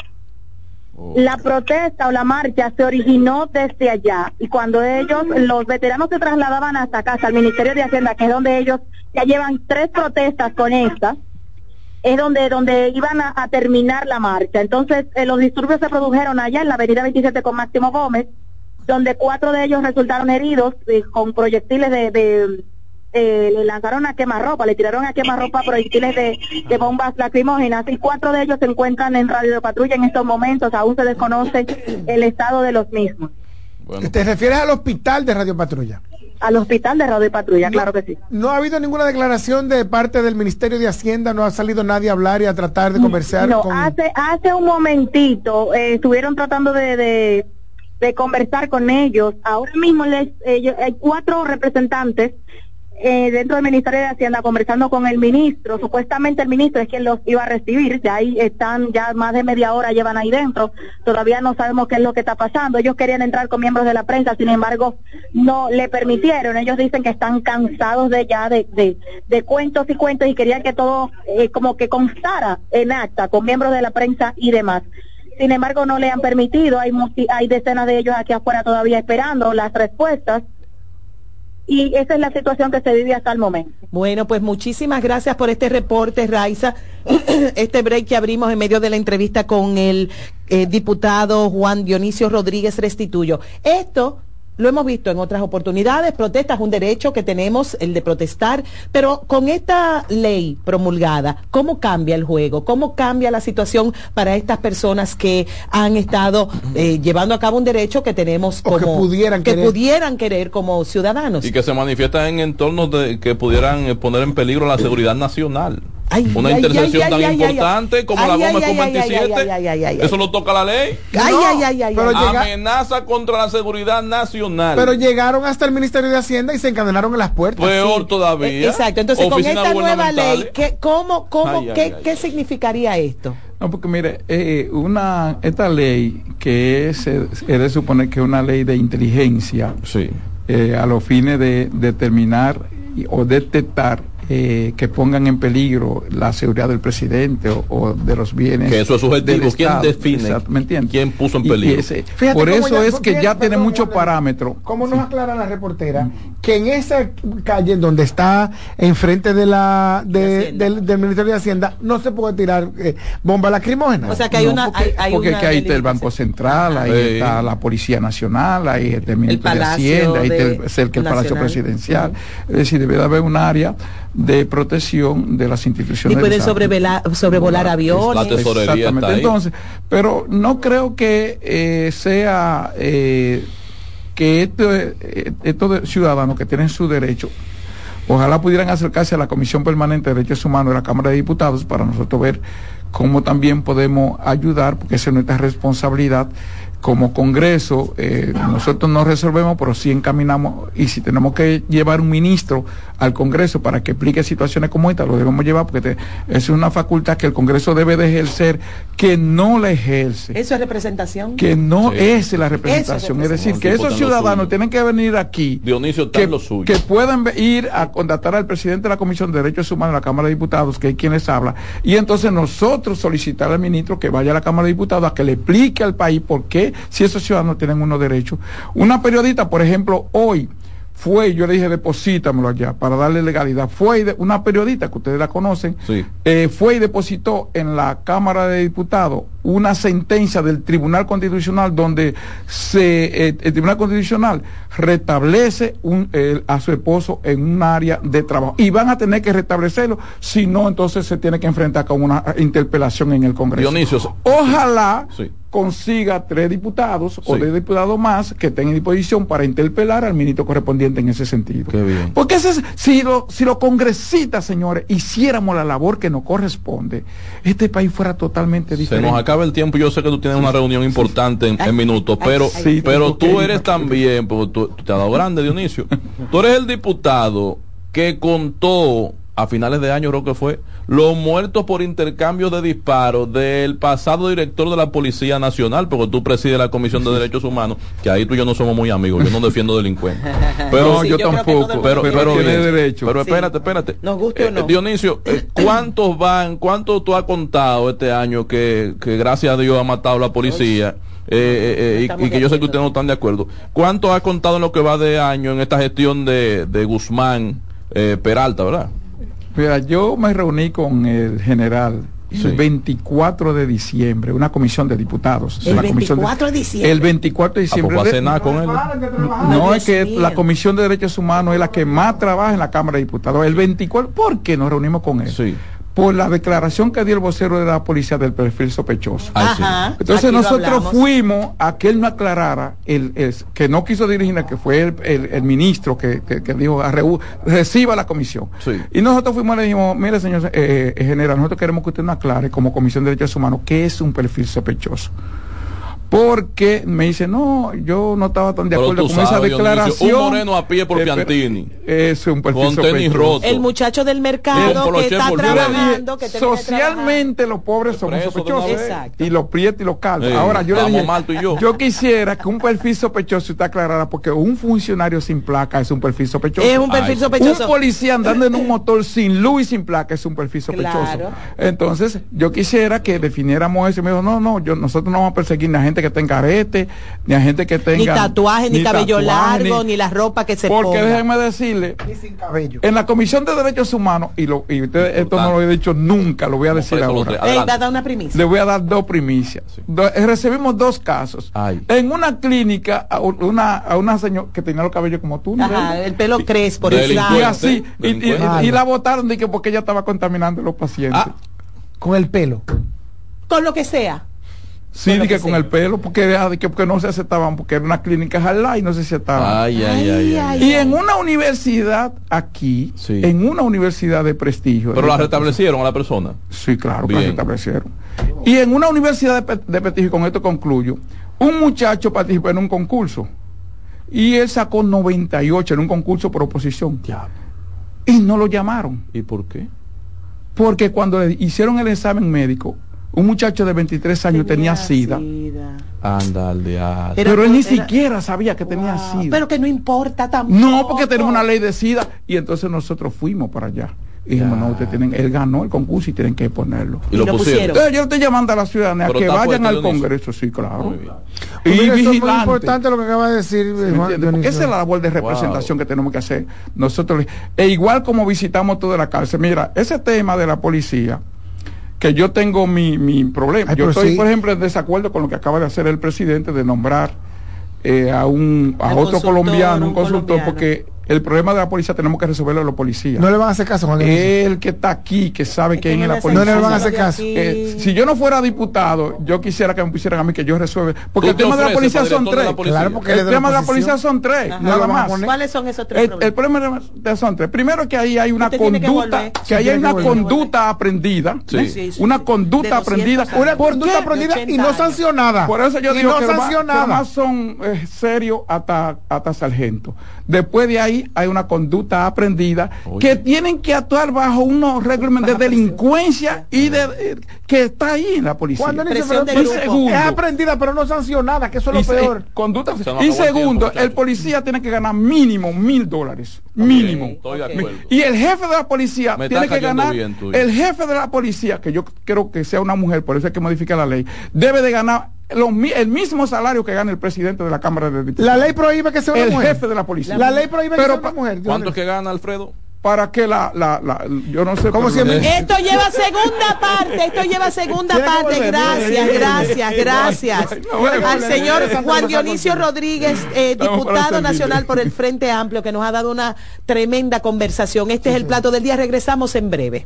La protesta o la marcha se originó desde allá y cuando ellos, los veteranos se trasladaban hasta acá, hasta el Ministerio de Hacienda, que es donde ellos ya llevan tres protestas con esta, es donde donde iban a, a terminar la marcha. Entonces, eh, los disturbios se produjeron allá en la avenida 27 con Máximo Gómez, donde cuatro de ellos resultaron heridos eh, con proyectiles de, de eh, le lanzaron a quemarropa, le tiraron a quemarropa proyectiles de, de bombas lacrimógenas y cuatro de ellos se encuentran en radio de patrulla en estos momentos, aún se desconoce el estado de los mismos. ¿Te refieres al hospital de Radio Patrulla? Al hospital de radio patrulla, claro que sí. No ha habido ninguna declaración de parte del Ministerio de Hacienda, no ha salido nadie a hablar y a tratar de conversar No, con... hace, hace un momentito eh, estuvieron tratando de, de, de conversar con ellos. Ahora mismo les, ellos- hay cuatro representantes eh, dentro del Ministerio de Hacienda conversando con el ministro. Supuestamente el ministro es quien los iba a recibir. Ya ahí están, ya más de media hora llevan ahí dentro. Todavía no sabemos qué es lo que está pasando. Ellos querían entrar con miembros de la prensa, sin embargo, no le permitieron. Ellos dicen que están cansados de ya de, de, de cuentos y cuentos y querían que todo eh, como que constara en acta con miembros de la prensa y demás. Sin embargo, no le han permitido. Hay, hay decenas de ellos aquí afuera todavía esperando las respuestas. Y esa es la situación que se vive hasta el momento. Bueno, pues muchísimas gracias por este reporte, Raiza. Este break que abrimos en medio de la entrevista con el eh, diputado Juan Dionisio Rodríguez Restituyo. Esto lo hemos visto en otras oportunidades, protestas, un derecho que tenemos, el de protestar, pero con esta ley promulgada, ¿cómo cambia el juego? ¿Cómo cambia la situación para estas personas que han estado eh, llevando a cabo un derecho que tenemos O que como pudieran que querer. pudieran querer como ciudadanos? Y que se manifiestan en entornos de, que pudieran eh, poner en peligro la seguridad nacional. Una ay, intersección ay, tan importante ay. como la Gómez ay, con ay, ay, 27. ay, ay, ay, ay, Eso lo toca la ley. Ay, ay, ay, ay, pero ay. llega- Amenaza contra la seguridad nacional. Pero llegaron hasta el Ministerio de Hacienda y se encadenaron en las puertas. Peor todavía. Eh, Exacto, entonces con Oficinas esta nueva ley, ¿qué, ¿cómo, cómo, qué, ay, qué significaría esto? No, porque mire, eh, una, esta ley que es, eh, he de suponer que es una ley de inteligencia, eh, a los fines de determinar o detectar eh, que pongan en peligro la seguridad del presidente o, o de los bienes. Que eso es subjetivo. del ¿Quién Estado. define? Exacto, ¿Me entiendes? ¿Quién puso en Y- y peligro? ese- Fíjate por eso ya- es que ya tiene muchos parámetros. ¿Cómo nos aclara la reportera que en esa calle donde está enfrente de la de- del, del Ministerio de Hacienda no se puede tirar eh, bomba lacrimógena? O sea que hay No, una- porque, hay- hay porque una que ahí está el Banco Central, ahí Sí. está la Policía Nacional, ahí está el Ministerio de Hacienda, ahí está el, cerca el Palacio. Presidencial. Es decir, debe de haber un área de protección de las instituciones. Y pueden sobrevelar- sobrevolar aviones. La tesorería Exactamente. está ahí. Entonces, pero no creo que eh, sea eh, que esto, eh, estos ciudadanos que tienen su derecho, ojalá pudieran acercarse a la Comisión Permanente de Derechos Humanos de la Cámara de Diputados para nosotros ver cómo también podemos ayudar, porque esa es nuestra responsabilidad. Como Congreso, eh, nosotros no resolvemos, pero sí encaminamos, y si tenemos que llevar un ministro al Congreso para que explique situaciones como esta, lo debemos llevar, porque te- es una facultad que el Congreso debe de ejercer, que no la ejerce Eso es representación. que no Sí. es la representación. Es es decir, que esos ciudadanos tienen que venir aquí, Dionisio que, lo suyo. que puedan ir a contratar al presidente de la Comisión de Derechos Humanos de la Cámara de Diputados, que es quien les habla, y entonces nosotros solicitar al ministro que vaya a la Cámara de Diputados a que le explique al país por qué, si esos ciudadanos tienen unos derechos. Una periodista, por ejemplo, hoy fue, yo le dije, deposítamelo allá para darle legalidad. Fue de- una periodista que ustedes la conocen, Sí. eh, fue y depositó en la Cámara de Diputados una sentencia del Tribunal Constitucional donde se, eh, el Tribunal Constitucional restablece un- a su esposo en un área de trabajo. Y van a tener que restablecerlo, si no, entonces se tiene que enfrentar con una interpelación en el Congreso. Dionisio, Ojalá Sí. consiga tres diputados o tres diputados más que estén en disposición para interpelar al ministro correspondiente en ese sentido. Qué bien. Porque ese es- si, lo- si los congresistas, señores, hiciéramos la labor que nos corresponde, este país fuera totalmente diferente. Nos acaba el tiempo. Yo sé que tú tienes una reunión importante en, en minutos, pero, sí, pero tú eres también, porque tú, tú te has dado grande, Dionisio. tú eres el diputado que contó a finales de año, creo que fue, los muertos por intercambio de disparos del pasado director de la Policía Nacional, porque tú presides la Comisión de Derechos Humanos, que ahí tú y yo no somos muy amigos, yo no defiendo delincuentes. Pero No, yo tampoco, pero, pero pero, tiene derecho. pero espérate, espérate. Nos guste o Eh, no. Dionisio, eh, ¿cuántos van, cuánto tú has contado este año que, que gracias a Dios ha matado la policía? eh, eh, eh, y- y, que yo sé que ustedes no están de acuerdo. ¿Cuánto ha contado en lo que va de año en esta gestión de, de Guzmán eh, Peralta, verdad? Mira, yo me reuní con el general Sí. el 24 de diciembre, una comisión de diputados. El una comisión 24 de diciembre. El 24 de ¿A diciembre. poco de- a cenar con él? No, es que la Comisión de Derechos Humanos es la que más trabaja en la Cámara de Diputados. El 24, ¿por qué nos reunimos con él? Sí. Por la declaración que dio el vocero de la policía del perfil sospechoso. Ah. Ajá. Entonces nosotros fuimos a que él no aclarara, el, el- que no quiso dirigir, que fue el, el- el ministro que, que- que dijo, "A reú- reciba la comisión. Sí. Y nosotros fuimos y le dijimos, mire señor eh, eh, general, nosotros queremos que usted nos aclare como Comisión de Derechos Humanos qué es un perfil sospechoso. Porque me dice, no, yo no estaba tan de acuerdo con esa Dionisio, declaración. un moreno a pie por Eh, Piantini. Es un perfil Con tenis sospechoso. roto. El muchacho del mercado Con que está Yo trabajando, que socialmente los pobres somos sospechosos. Y los prietos y los calvos. Sí, Ahora yo le dije, mal tú y yo. quisiera que un perfil sospechoso usted aclarara, porque un funcionario sin placa es un perfil sospechoso. Es un perfil Ay. sospechoso. Un policía andando en un motor sin luz y sin placa es un perfil sospechoso. Claro. Entonces, yo quisiera que definiéramos eso. Y me dijo, no, no, yo, nosotros no vamos a perseguir a gente que tenga arete, ni a gente que tenga... Ni tatuaje, ni, cabello tatuaje, largo, ni- ni la ropa que se Porque ponga. déjenme decirle, Y sin cabello. en la Comisión de Derechos Humanos, y, lo, y ustedes esto no lo he dicho nunca, lo voy a decir ahora. tres. Ey, Adelante. da, da una primicia. Le voy a dar dos primicias. Sí. Do- eh, recibimos dos casos. Ay. En una clínica, a un- una, a una señora que tenía los cabellos como tú, ¿no? Ajá, el pelo crespo, Delincuente. Y así, y, la votaron de que porque ella estaba contaminando a los pacientes. Ah. Con el pelo. Con lo que sea. Sí, con que con el pelo, porque, porque no se aceptaban, porque era una clínica jalá y no se aceptaban. Ay, ay, ay, ay. y en una universidad aquí, Sí. en una universidad de prestigio. Pero la restablecieron a la persona. Sí, claro, que Bien. la restablecieron. Y en una universidad de, prestigio, y con esto concluyo, un muchacho participó en un concurso y él sacó 98 en un concurso por oposición y no lo llamaron ¿Y por qué? porque cuando le hicieron el examen médico, un muchacho de 23 años tenía, SIDA, Anda al diablo. pero, Era- él ni era- siquiera sabía que tenía SIDA. Pero que no importa tampoco. no, porque tenemos una ley de SIDA y entonces nosotros fuimos para allá. Y dijimos, no, ustedes tienen, él ganó el concurso y tienen que ponerlo. Y lo lo pusieron. pusieron. Entonces, yo estoy llamando a la ciudadanía Pero que vayan al. Congreso, sí, claro. Muy bien. Y Mira, eso es muy importante lo que acaba de decir ¿Me eh, Juan? Porque esa es la labor de representación que tenemos que hacer nosotros. E igual como visitamos toda la cárcel. Mira, ese tema de la policía, que yo tengo mi, mi problema. Ay, yo estoy, sí. por ejemplo, en desacuerdo con lo que acaba de hacer el presidente de nombrar eh, a un a otro colombiano, un un consultor, colombiano. porque el problema de la policía tenemos que resolverlo a los policías. No le van a hacer caso, Juan el que está aquí, que sabe Es que es la policía. No le van a hacer caso. Eh, si yo no fuera diputado, yo quisiera que me pusieran a mí que yo resuelva. Porque ¿Tú el te tema de la policía son tres. Claro, porque El tema de la policía son tres, nada más. ¿Cuáles son esos tres El, el problemas? problema de- son tres. Primero que ahí hay una Usted tiene que conducta, que, ahí hay una conducta aprendida. Sí. una conducta De 200 aprendida. Una ¿Por conducta aprendida y 80 no sancionada. Por eso yo digo que, más, son eh, serios hasta, hasta sargento. Después de ahí hay una conducta aprendida Oye. que tienen que actuar bajo unos regímenes de delincuencia y de eh, que está ahí en la policía. Pero- grupo. segundo, Es aprendida, pero no sancionada, que eso es lo se- peor. conducta- Se y acabó el tiempo, segundo, el policía tiene que ganar mínimo mil dólares. Mínimo. Estoy de acuerdo. Y el jefe de la policía Me tiene que ganar. bien el jefe de la policía, que yo creo que sea una mujer, por eso hay que modificar la ley, debe de ganar lo el mismo salario que gana el presidente de la Cámara de Diputados. La ley prohíbe que sea una el mujer. jefe de la policía. La ley prohíbe que Pero sea una mujer. Dios ¿Cuánto es que gana Alfredo? para que la, la, la yo no sé ¿Cómo pero- se llama? Esto lleva segunda parte, esto lleva segunda que parte. Gracias, que gracias, gracias. Al señor Juan Dionisio. Rodríguez, eh, diputado nacional por el Frente Amplio, que nos ha dado una tremenda conversación. Este es el plato del día. Regresamos en breve.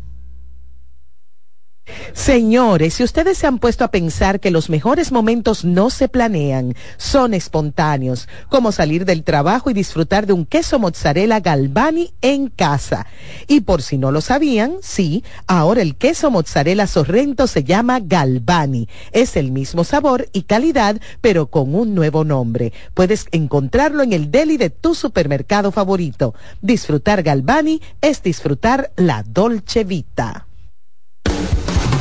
Señores, si ustedes se han puesto a pensar que los mejores momentos no se planean, son espontáneos, como salir del trabajo y disfrutar de un queso mozzarella Galvani en casa. Y por si no lo sabían, sí, ahora el queso mozzarella Sorrento se llama Galvani. Es el mismo sabor y calidad, pero con un nuevo nombre. Puedes encontrarlo en el deli de tu supermercado favorito. Disfrutar Galvani es disfrutar la Dolce Vita.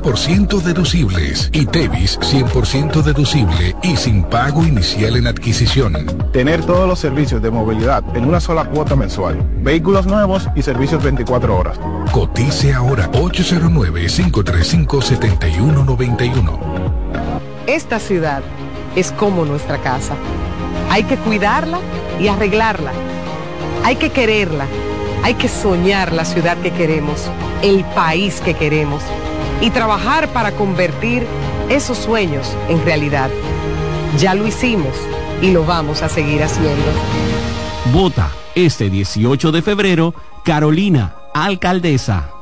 100% deducibles y Tevis 100% deducible y sin pago inicial en adquisición. Tener todos los servicios de movilidad en una sola cuota mensual. Vehículos nuevos y servicios 24 horas. Cotice ahora 809-535-7191. Esta ciudad es como nuestra casa. Hay que cuidarla y arreglarla. Hay que quererla. Hay que soñar la ciudad que queremos, el país que queremos y trabajar para convertir esos sueños en realidad. Ya lo hicimos y lo vamos a seguir haciendo. Vota este 18 de febrero, Carolina, alcaldesa.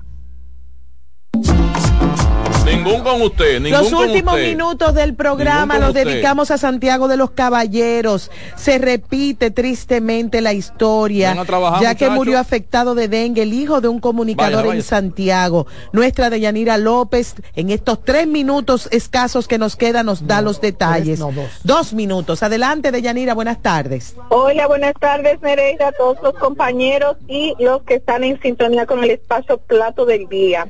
Ningún con usted, ningún Los con últimos usted. minutos del programa los usted. dedicamos a Santiago de los Caballeros. Se repite tristemente la historia, trabajar, ya que muchacho. murió afectado de dengue el hijo de un comunicador Vaya, en. Santiago. Nuestra Deyanira López, en estos tres minutos escasos que nos quedan, nos da los detalles. no, dos. Dos minutos. Adelante, Deyanira, buenas tardes. Hola, buenas tardes, Nereida, a todos los compañeros y los que están en sintonía con el espacio Plato del Día.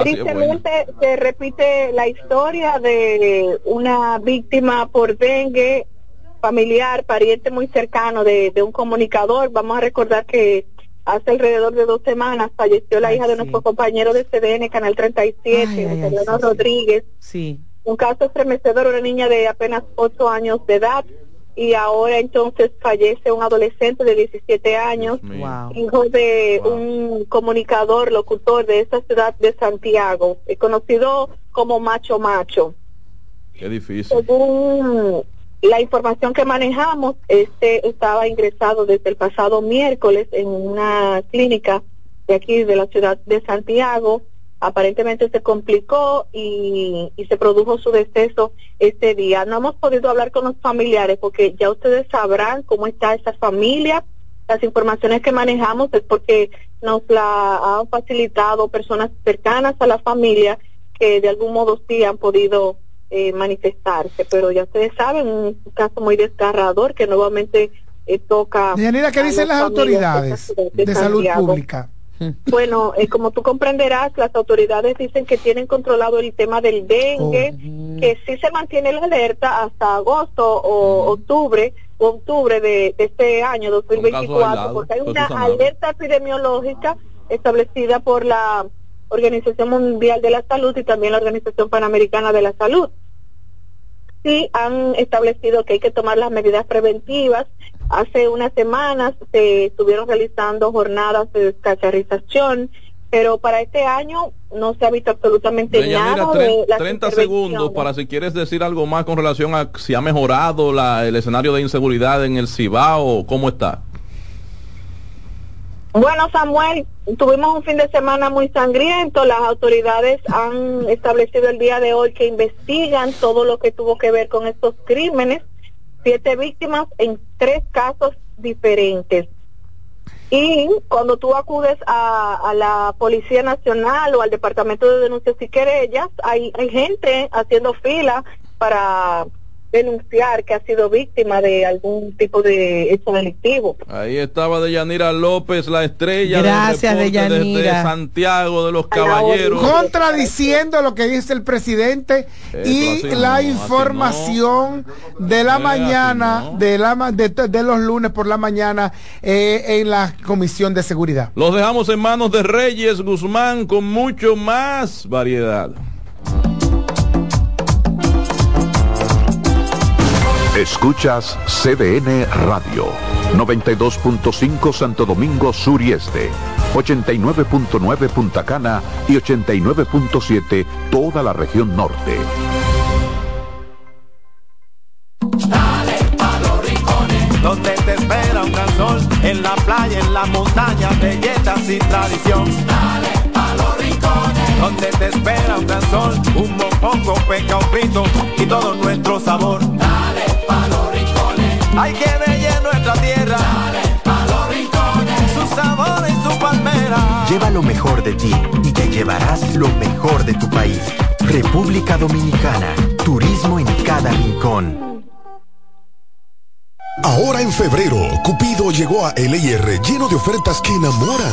Tristemente se repite la historia de una víctima por dengue familiar, pariente muy cercano de, de un comunicador. Vamos a recordar que hace alrededor de dos semanas falleció la Ay, hija de sí. nuestro compañero de CDN, Canal 37, Ay, ay, ay, Mariano sí, sí. Rodríguez. Sí. Un caso estremecedor, una niña de apenas 8 años de edad y ahora entonces fallece un adolescente de 17 años, Wow. hijo de un comunicador, locutor de esta ciudad de Santiago, eh, conocido como Macho Macho. Qué difícil. Según la información que manejamos, este estaba ingresado desde el pasado miércoles en una clínica de aquí de la ciudad de Santiago. Aparentemente se complicó y, y se produjo su deceso este día. No hemos podido hablar con los familiares porque ya ustedes sabrán cómo está esa familia. Las informaciones que manejamos es porque nos la han facilitado personas cercanas a la familia que de algún modo sí han podido eh, manifestarse, pero ya ustedes saben, un caso muy desgarrador que nuevamente eh, toca... Deyanira, ¿qué dicen las de autoridades de salud pública? Bueno, eh, como tú comprenderás, las autoridades dicen que tienen controlado el tema del dengue, que sí se mantiene la alerta hasta agosto o octubre, octubre de, de este año 2024, aislados, porque hay una alerta epidemiológica establecida por la Organización Mundial de la Salud y también la Organización Panamericana de la Salud. Sí han establecido que hay que tomar las medidas preventivas. Hace unas semanas se estuvieron realizando jornadas de descacharización, pero para este año no se ha visto absolutamente nada tre- de las 30 segundos para si quieres decir algo más con relación a si ha mejorado la- el escenario de inseguridad en el Cibao, ¿cómo está? Bueno, Samuel, tuvimos un fin de semana muy sangriento. Las autoridades han establecido el día de hoy que investigan todo lo que tuvo que ver con estos crímenes. Siete víctimas en tres casos diferentes. Y cuando tú acudes a, la Policía Nacional o al Departamento de Denuncias y Querellas, hay, hay gente haciendo fila para denunciar que ha sido víctima de algún tipo de hecho delictivo. Ahí estaba Deyanira López, la estrella Gracias, del deporte desde Deyanira. Santiago de los Caballeros. Contradiciendo lo que dice el presidente Eso y la no, información de la Eh, mañana, de, la, ma- de, de los lunes por la mañana eh, en la Comisión de Seguridad. Los dejamos en manos de Reyes Guzmán con mucho más variedad. Escuchas CDN Radio, 92.5 Santo Domingo Sur y Este, 89.9 Punta Cana y 89.7 toda la región norte. Dale pa' los rincones, donde te espera un gran sol, en la playa, en la montaña, belletas y tradición. Dale pa' los rincones, donde te espera un gran sol, un mopongo, peca, un pito y todo nuestro sabor. Hay que bella en nuestra tierra. Dale pa' los rincones, su sabor y su palmera. Lleva lo mejor de ti y te llevarás lo mejor de tu país. República Dominicana. Turismo en cada rincón. Ahora en febrero, Cupido llegó a LIR lleno de ofertas que enamoran.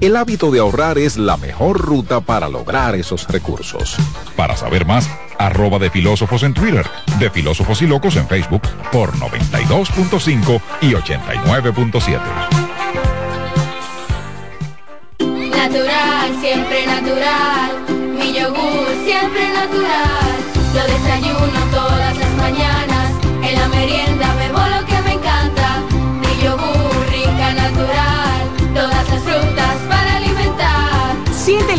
El hábito de ahorrar es la mejor ruta para lograr esos recursos. Para saber más, arroba de filósofos en Twitter, de filósofos y locos en Facebook por 92.5 y 89.7. Natural, siempre natural. Mi yogur siempre natural. Lo desayuno todas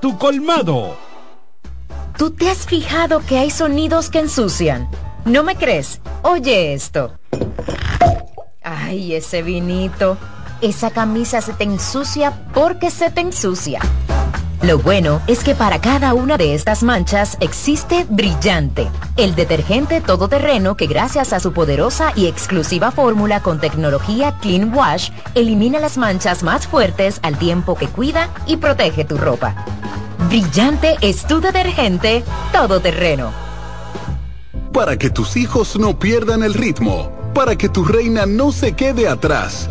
tu colmado. ¿Tú te has fijado que hay sonidos que ensucian? ¿No me crees? Oye esto. Ay, ese vinito. Esa camisa se te ensucia porque se te ensucia. Lo bueno es que para cada una de estas manchas existe Brillante, el detergente todoterreno que gracias a su poderosa y exclusiva fórmula con tecnología Clean Wash elimina las manchas más fuertes al tiempo que cuida y protege tu ropa. Brillante estudio detergente todoterreno. Para que tus hijos no pierdan el ritmo, para que tu reina no se quede atrás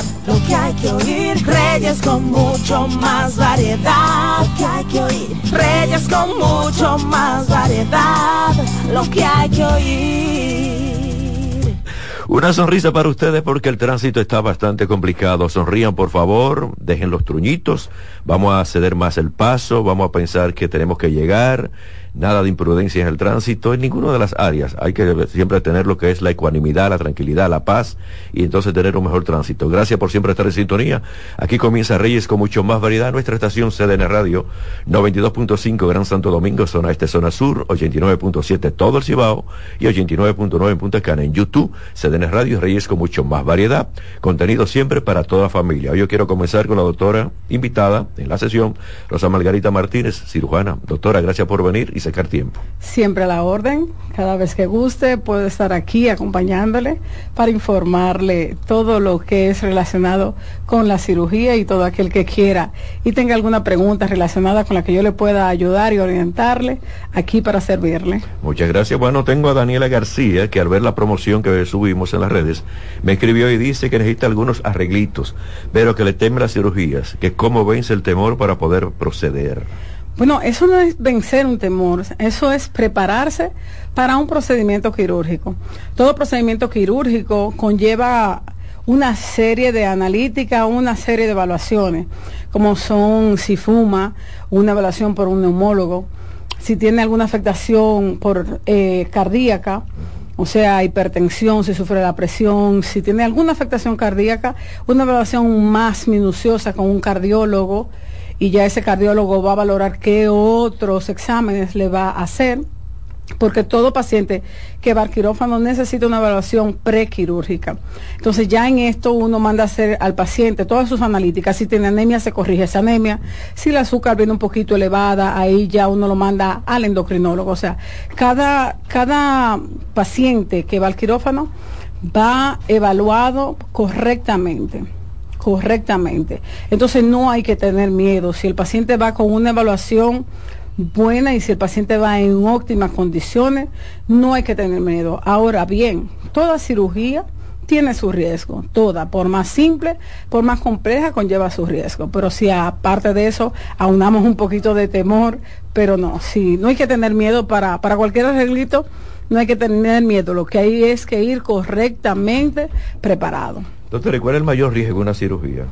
Lo que hay que oír. Reyes con mucho más variedad. Lo que hay que oír. Reyes con mucho más variedad. Lo que hay que oír. Una sonrisa para ustedes porque el tránsito está bastante complicado. Sonrían por favor, dejen los truñitos, vamos a ceder más el paso, vamos a pensar que tenemos que llegar nada de imprudencia en el tránsito, en ninguna de las áreas. Hay que siempre tener lo que es la ecuanimidad, la tranquilidad, la paz y entonces tener un mejor tránsito. Gracias por siempre estar en sintonía. Aquí comienza Reyes con mucho más variedad. Nuestra estación CDN Radio 92.5 Gran Santo Domingo, zona este, zona sur, 89.7 todo el Cibao y 89.9 en Punta Cana. En YouTube, CDN Radio Reyes con mucho más variedad. Contenido siempre para toda familia. Hoy yo quiero comenzar con la doctora invitada en la sesión, Rosa Margarita Martínez, cirujana. Doctora, gracias por venir sacar tiempo. Siempre a la orden, cada vez que guste puedo estar aquí acompañándole para informarle todo lo que es relacionado con la cirugía y todo aquel que quiera y tenga alguna pregunta relacionada con la que yo le pueda ayudar y orientarle aquí para servirle. Muchas gracias. Bueno, tengo a Daniela García que al ver la promoción que subimos en las redes me escribió y dice que necesita algunos arreglitos, pero que le teme las cirugías, que cómo vence el temor para poder proceder. Bueno, eso no es vencer un temor, eso es prepararse para un procedimiento quirúrgico. Todo procedimiento quirúrgico conlleva una serie de analíticas, una serie de evaluaciones, como son si fuma, una evaluación por un neumólogo, si tiene alguna afectación por eh, cardíaca, o sea, hipertensión, si sufre la presión, si tiene alguna afectación cardíaca, una evaluación más minuciosa con un cardiólogo y ya ese cardiólogo va a valorar qué otros exámenes le va a hacer, porque todo paciente que va al quirófano necesita una evaluación prequirúrgica. Entonces ya en esto uno manda a hacer al paciente todas sus analíticas, si tiene anemia se corrige esa anemia, si el azúcar viene un poquito elevada, ahí ya uno lo manda al endocrinólogo. O sea, cada, cada paciente que va al quirófano va evaluado correctamente correctamente. Entonces no hay que tener miedo. Si el paciente va con una evaluación buena y si el paciente va en óptimas condiciones, no hay que tener miedo. Ahora bien, toda cirugía tiene su riesgo, toda, por más simple, por más compleja, conlleva su riesgo. Pero si aparte de eso aunamos un poquito de temor, pero no, si no hay que tener miedo para, para cualquier arreglito, no hay que tener miedo, lo que hay es que ir correctamente preparado. Doctor, ¿cuál es el mayor riesgo de una cirugía?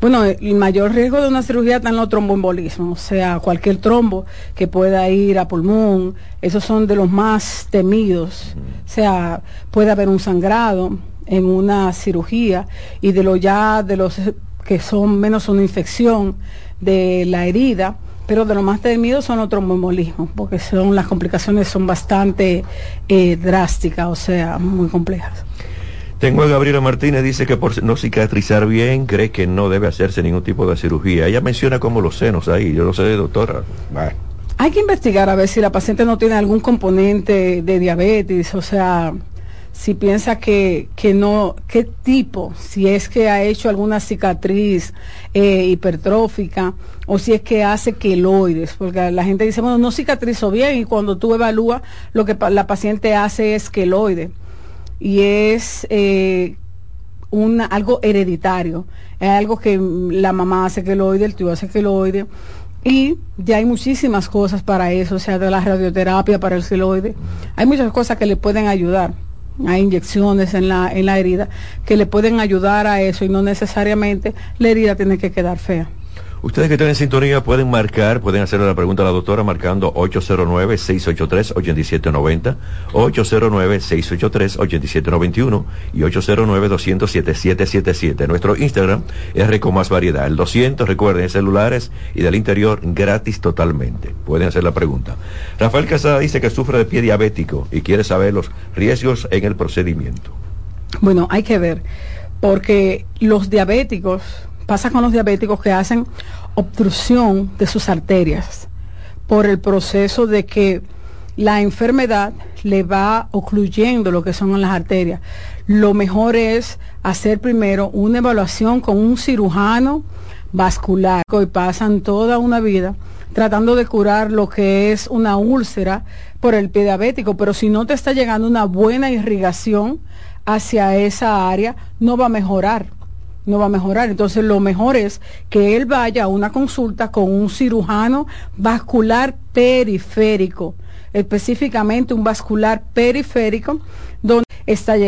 Bueno, el mayor riesgo de una cirugía está en los tromboembolismos, o sea, cualquier trombo que pueda ir a pulmón, esos son de los más temidos. O sea, puede haber un sangrado en una cirugía y de lo ya de los que son menos una infección de la herida, pero de lo más temidos son los tromboembolismos, porque son las complicaciones son bastante eh, drásticas, o sea, muy complejas. Tengo a Gabriela Martínez, dice que por no cicatrizar bien, cree que no debe hacerse ningún tipo de cirugía. Ella menciona como los senos ahí, yo no sé, doctora. Hay que investigar a ver si la paciente no tiene algún componente de diabetes, o sea, si piensa que, que no, qué tipo, si es que ha hecho alguna cicatriz eh, hipertrófica o si es que hace queloides, porque la gente dice, bueno, no cicatrizó bien y cuando tú evalúas lo que pa- la paciente hace es queloide y es eh, una, algo hereditario, es algo que la mamá hace queloide, el tío hace queloide y ya hay muchísimas cosas para eso, o sea, de la radioterapia para el queloide, hay muchas cosas que le pueden ayudar. Hay inyecciones en la, en la herida que le pueden ayudar a eso y no necesariamente la herida tiene que quedar fea. Ustedes que están en sintonía pueden marcar, pueden hacerle la pregunta a la doctora marcando 809-683-8790, 809-683-8791 y 809-207-777. Nuestro Instagram es Rico Más Variedad. El 200, recuerden, celulares y del interior gratis totalmente. Pueden hacer la pregunta. Rafael Casada dice que sufre de pie diabético y quiere saber los riesgos en el procedimiento. Bueno, hay que ver, porque los diabéticos, pasa con los diabéticos que hacen obstrucción de sus arterias por el proceso de que la enfermedad le va ocluyendo lo que son las arterias. Lo mejor es hacer primero una evaluación con un cirujano vascular y pasan toda una vida tratando de curar lo que es una úlcera por el pie diabético, pero si no te está llegando una buena irrigación hacia esa área, no va a mejorar no va a mejorar. Entonces lo mejor es que él vaya a una consulta con un cirujano vascular periférico, específicamente un vascular periférico, donde está llegando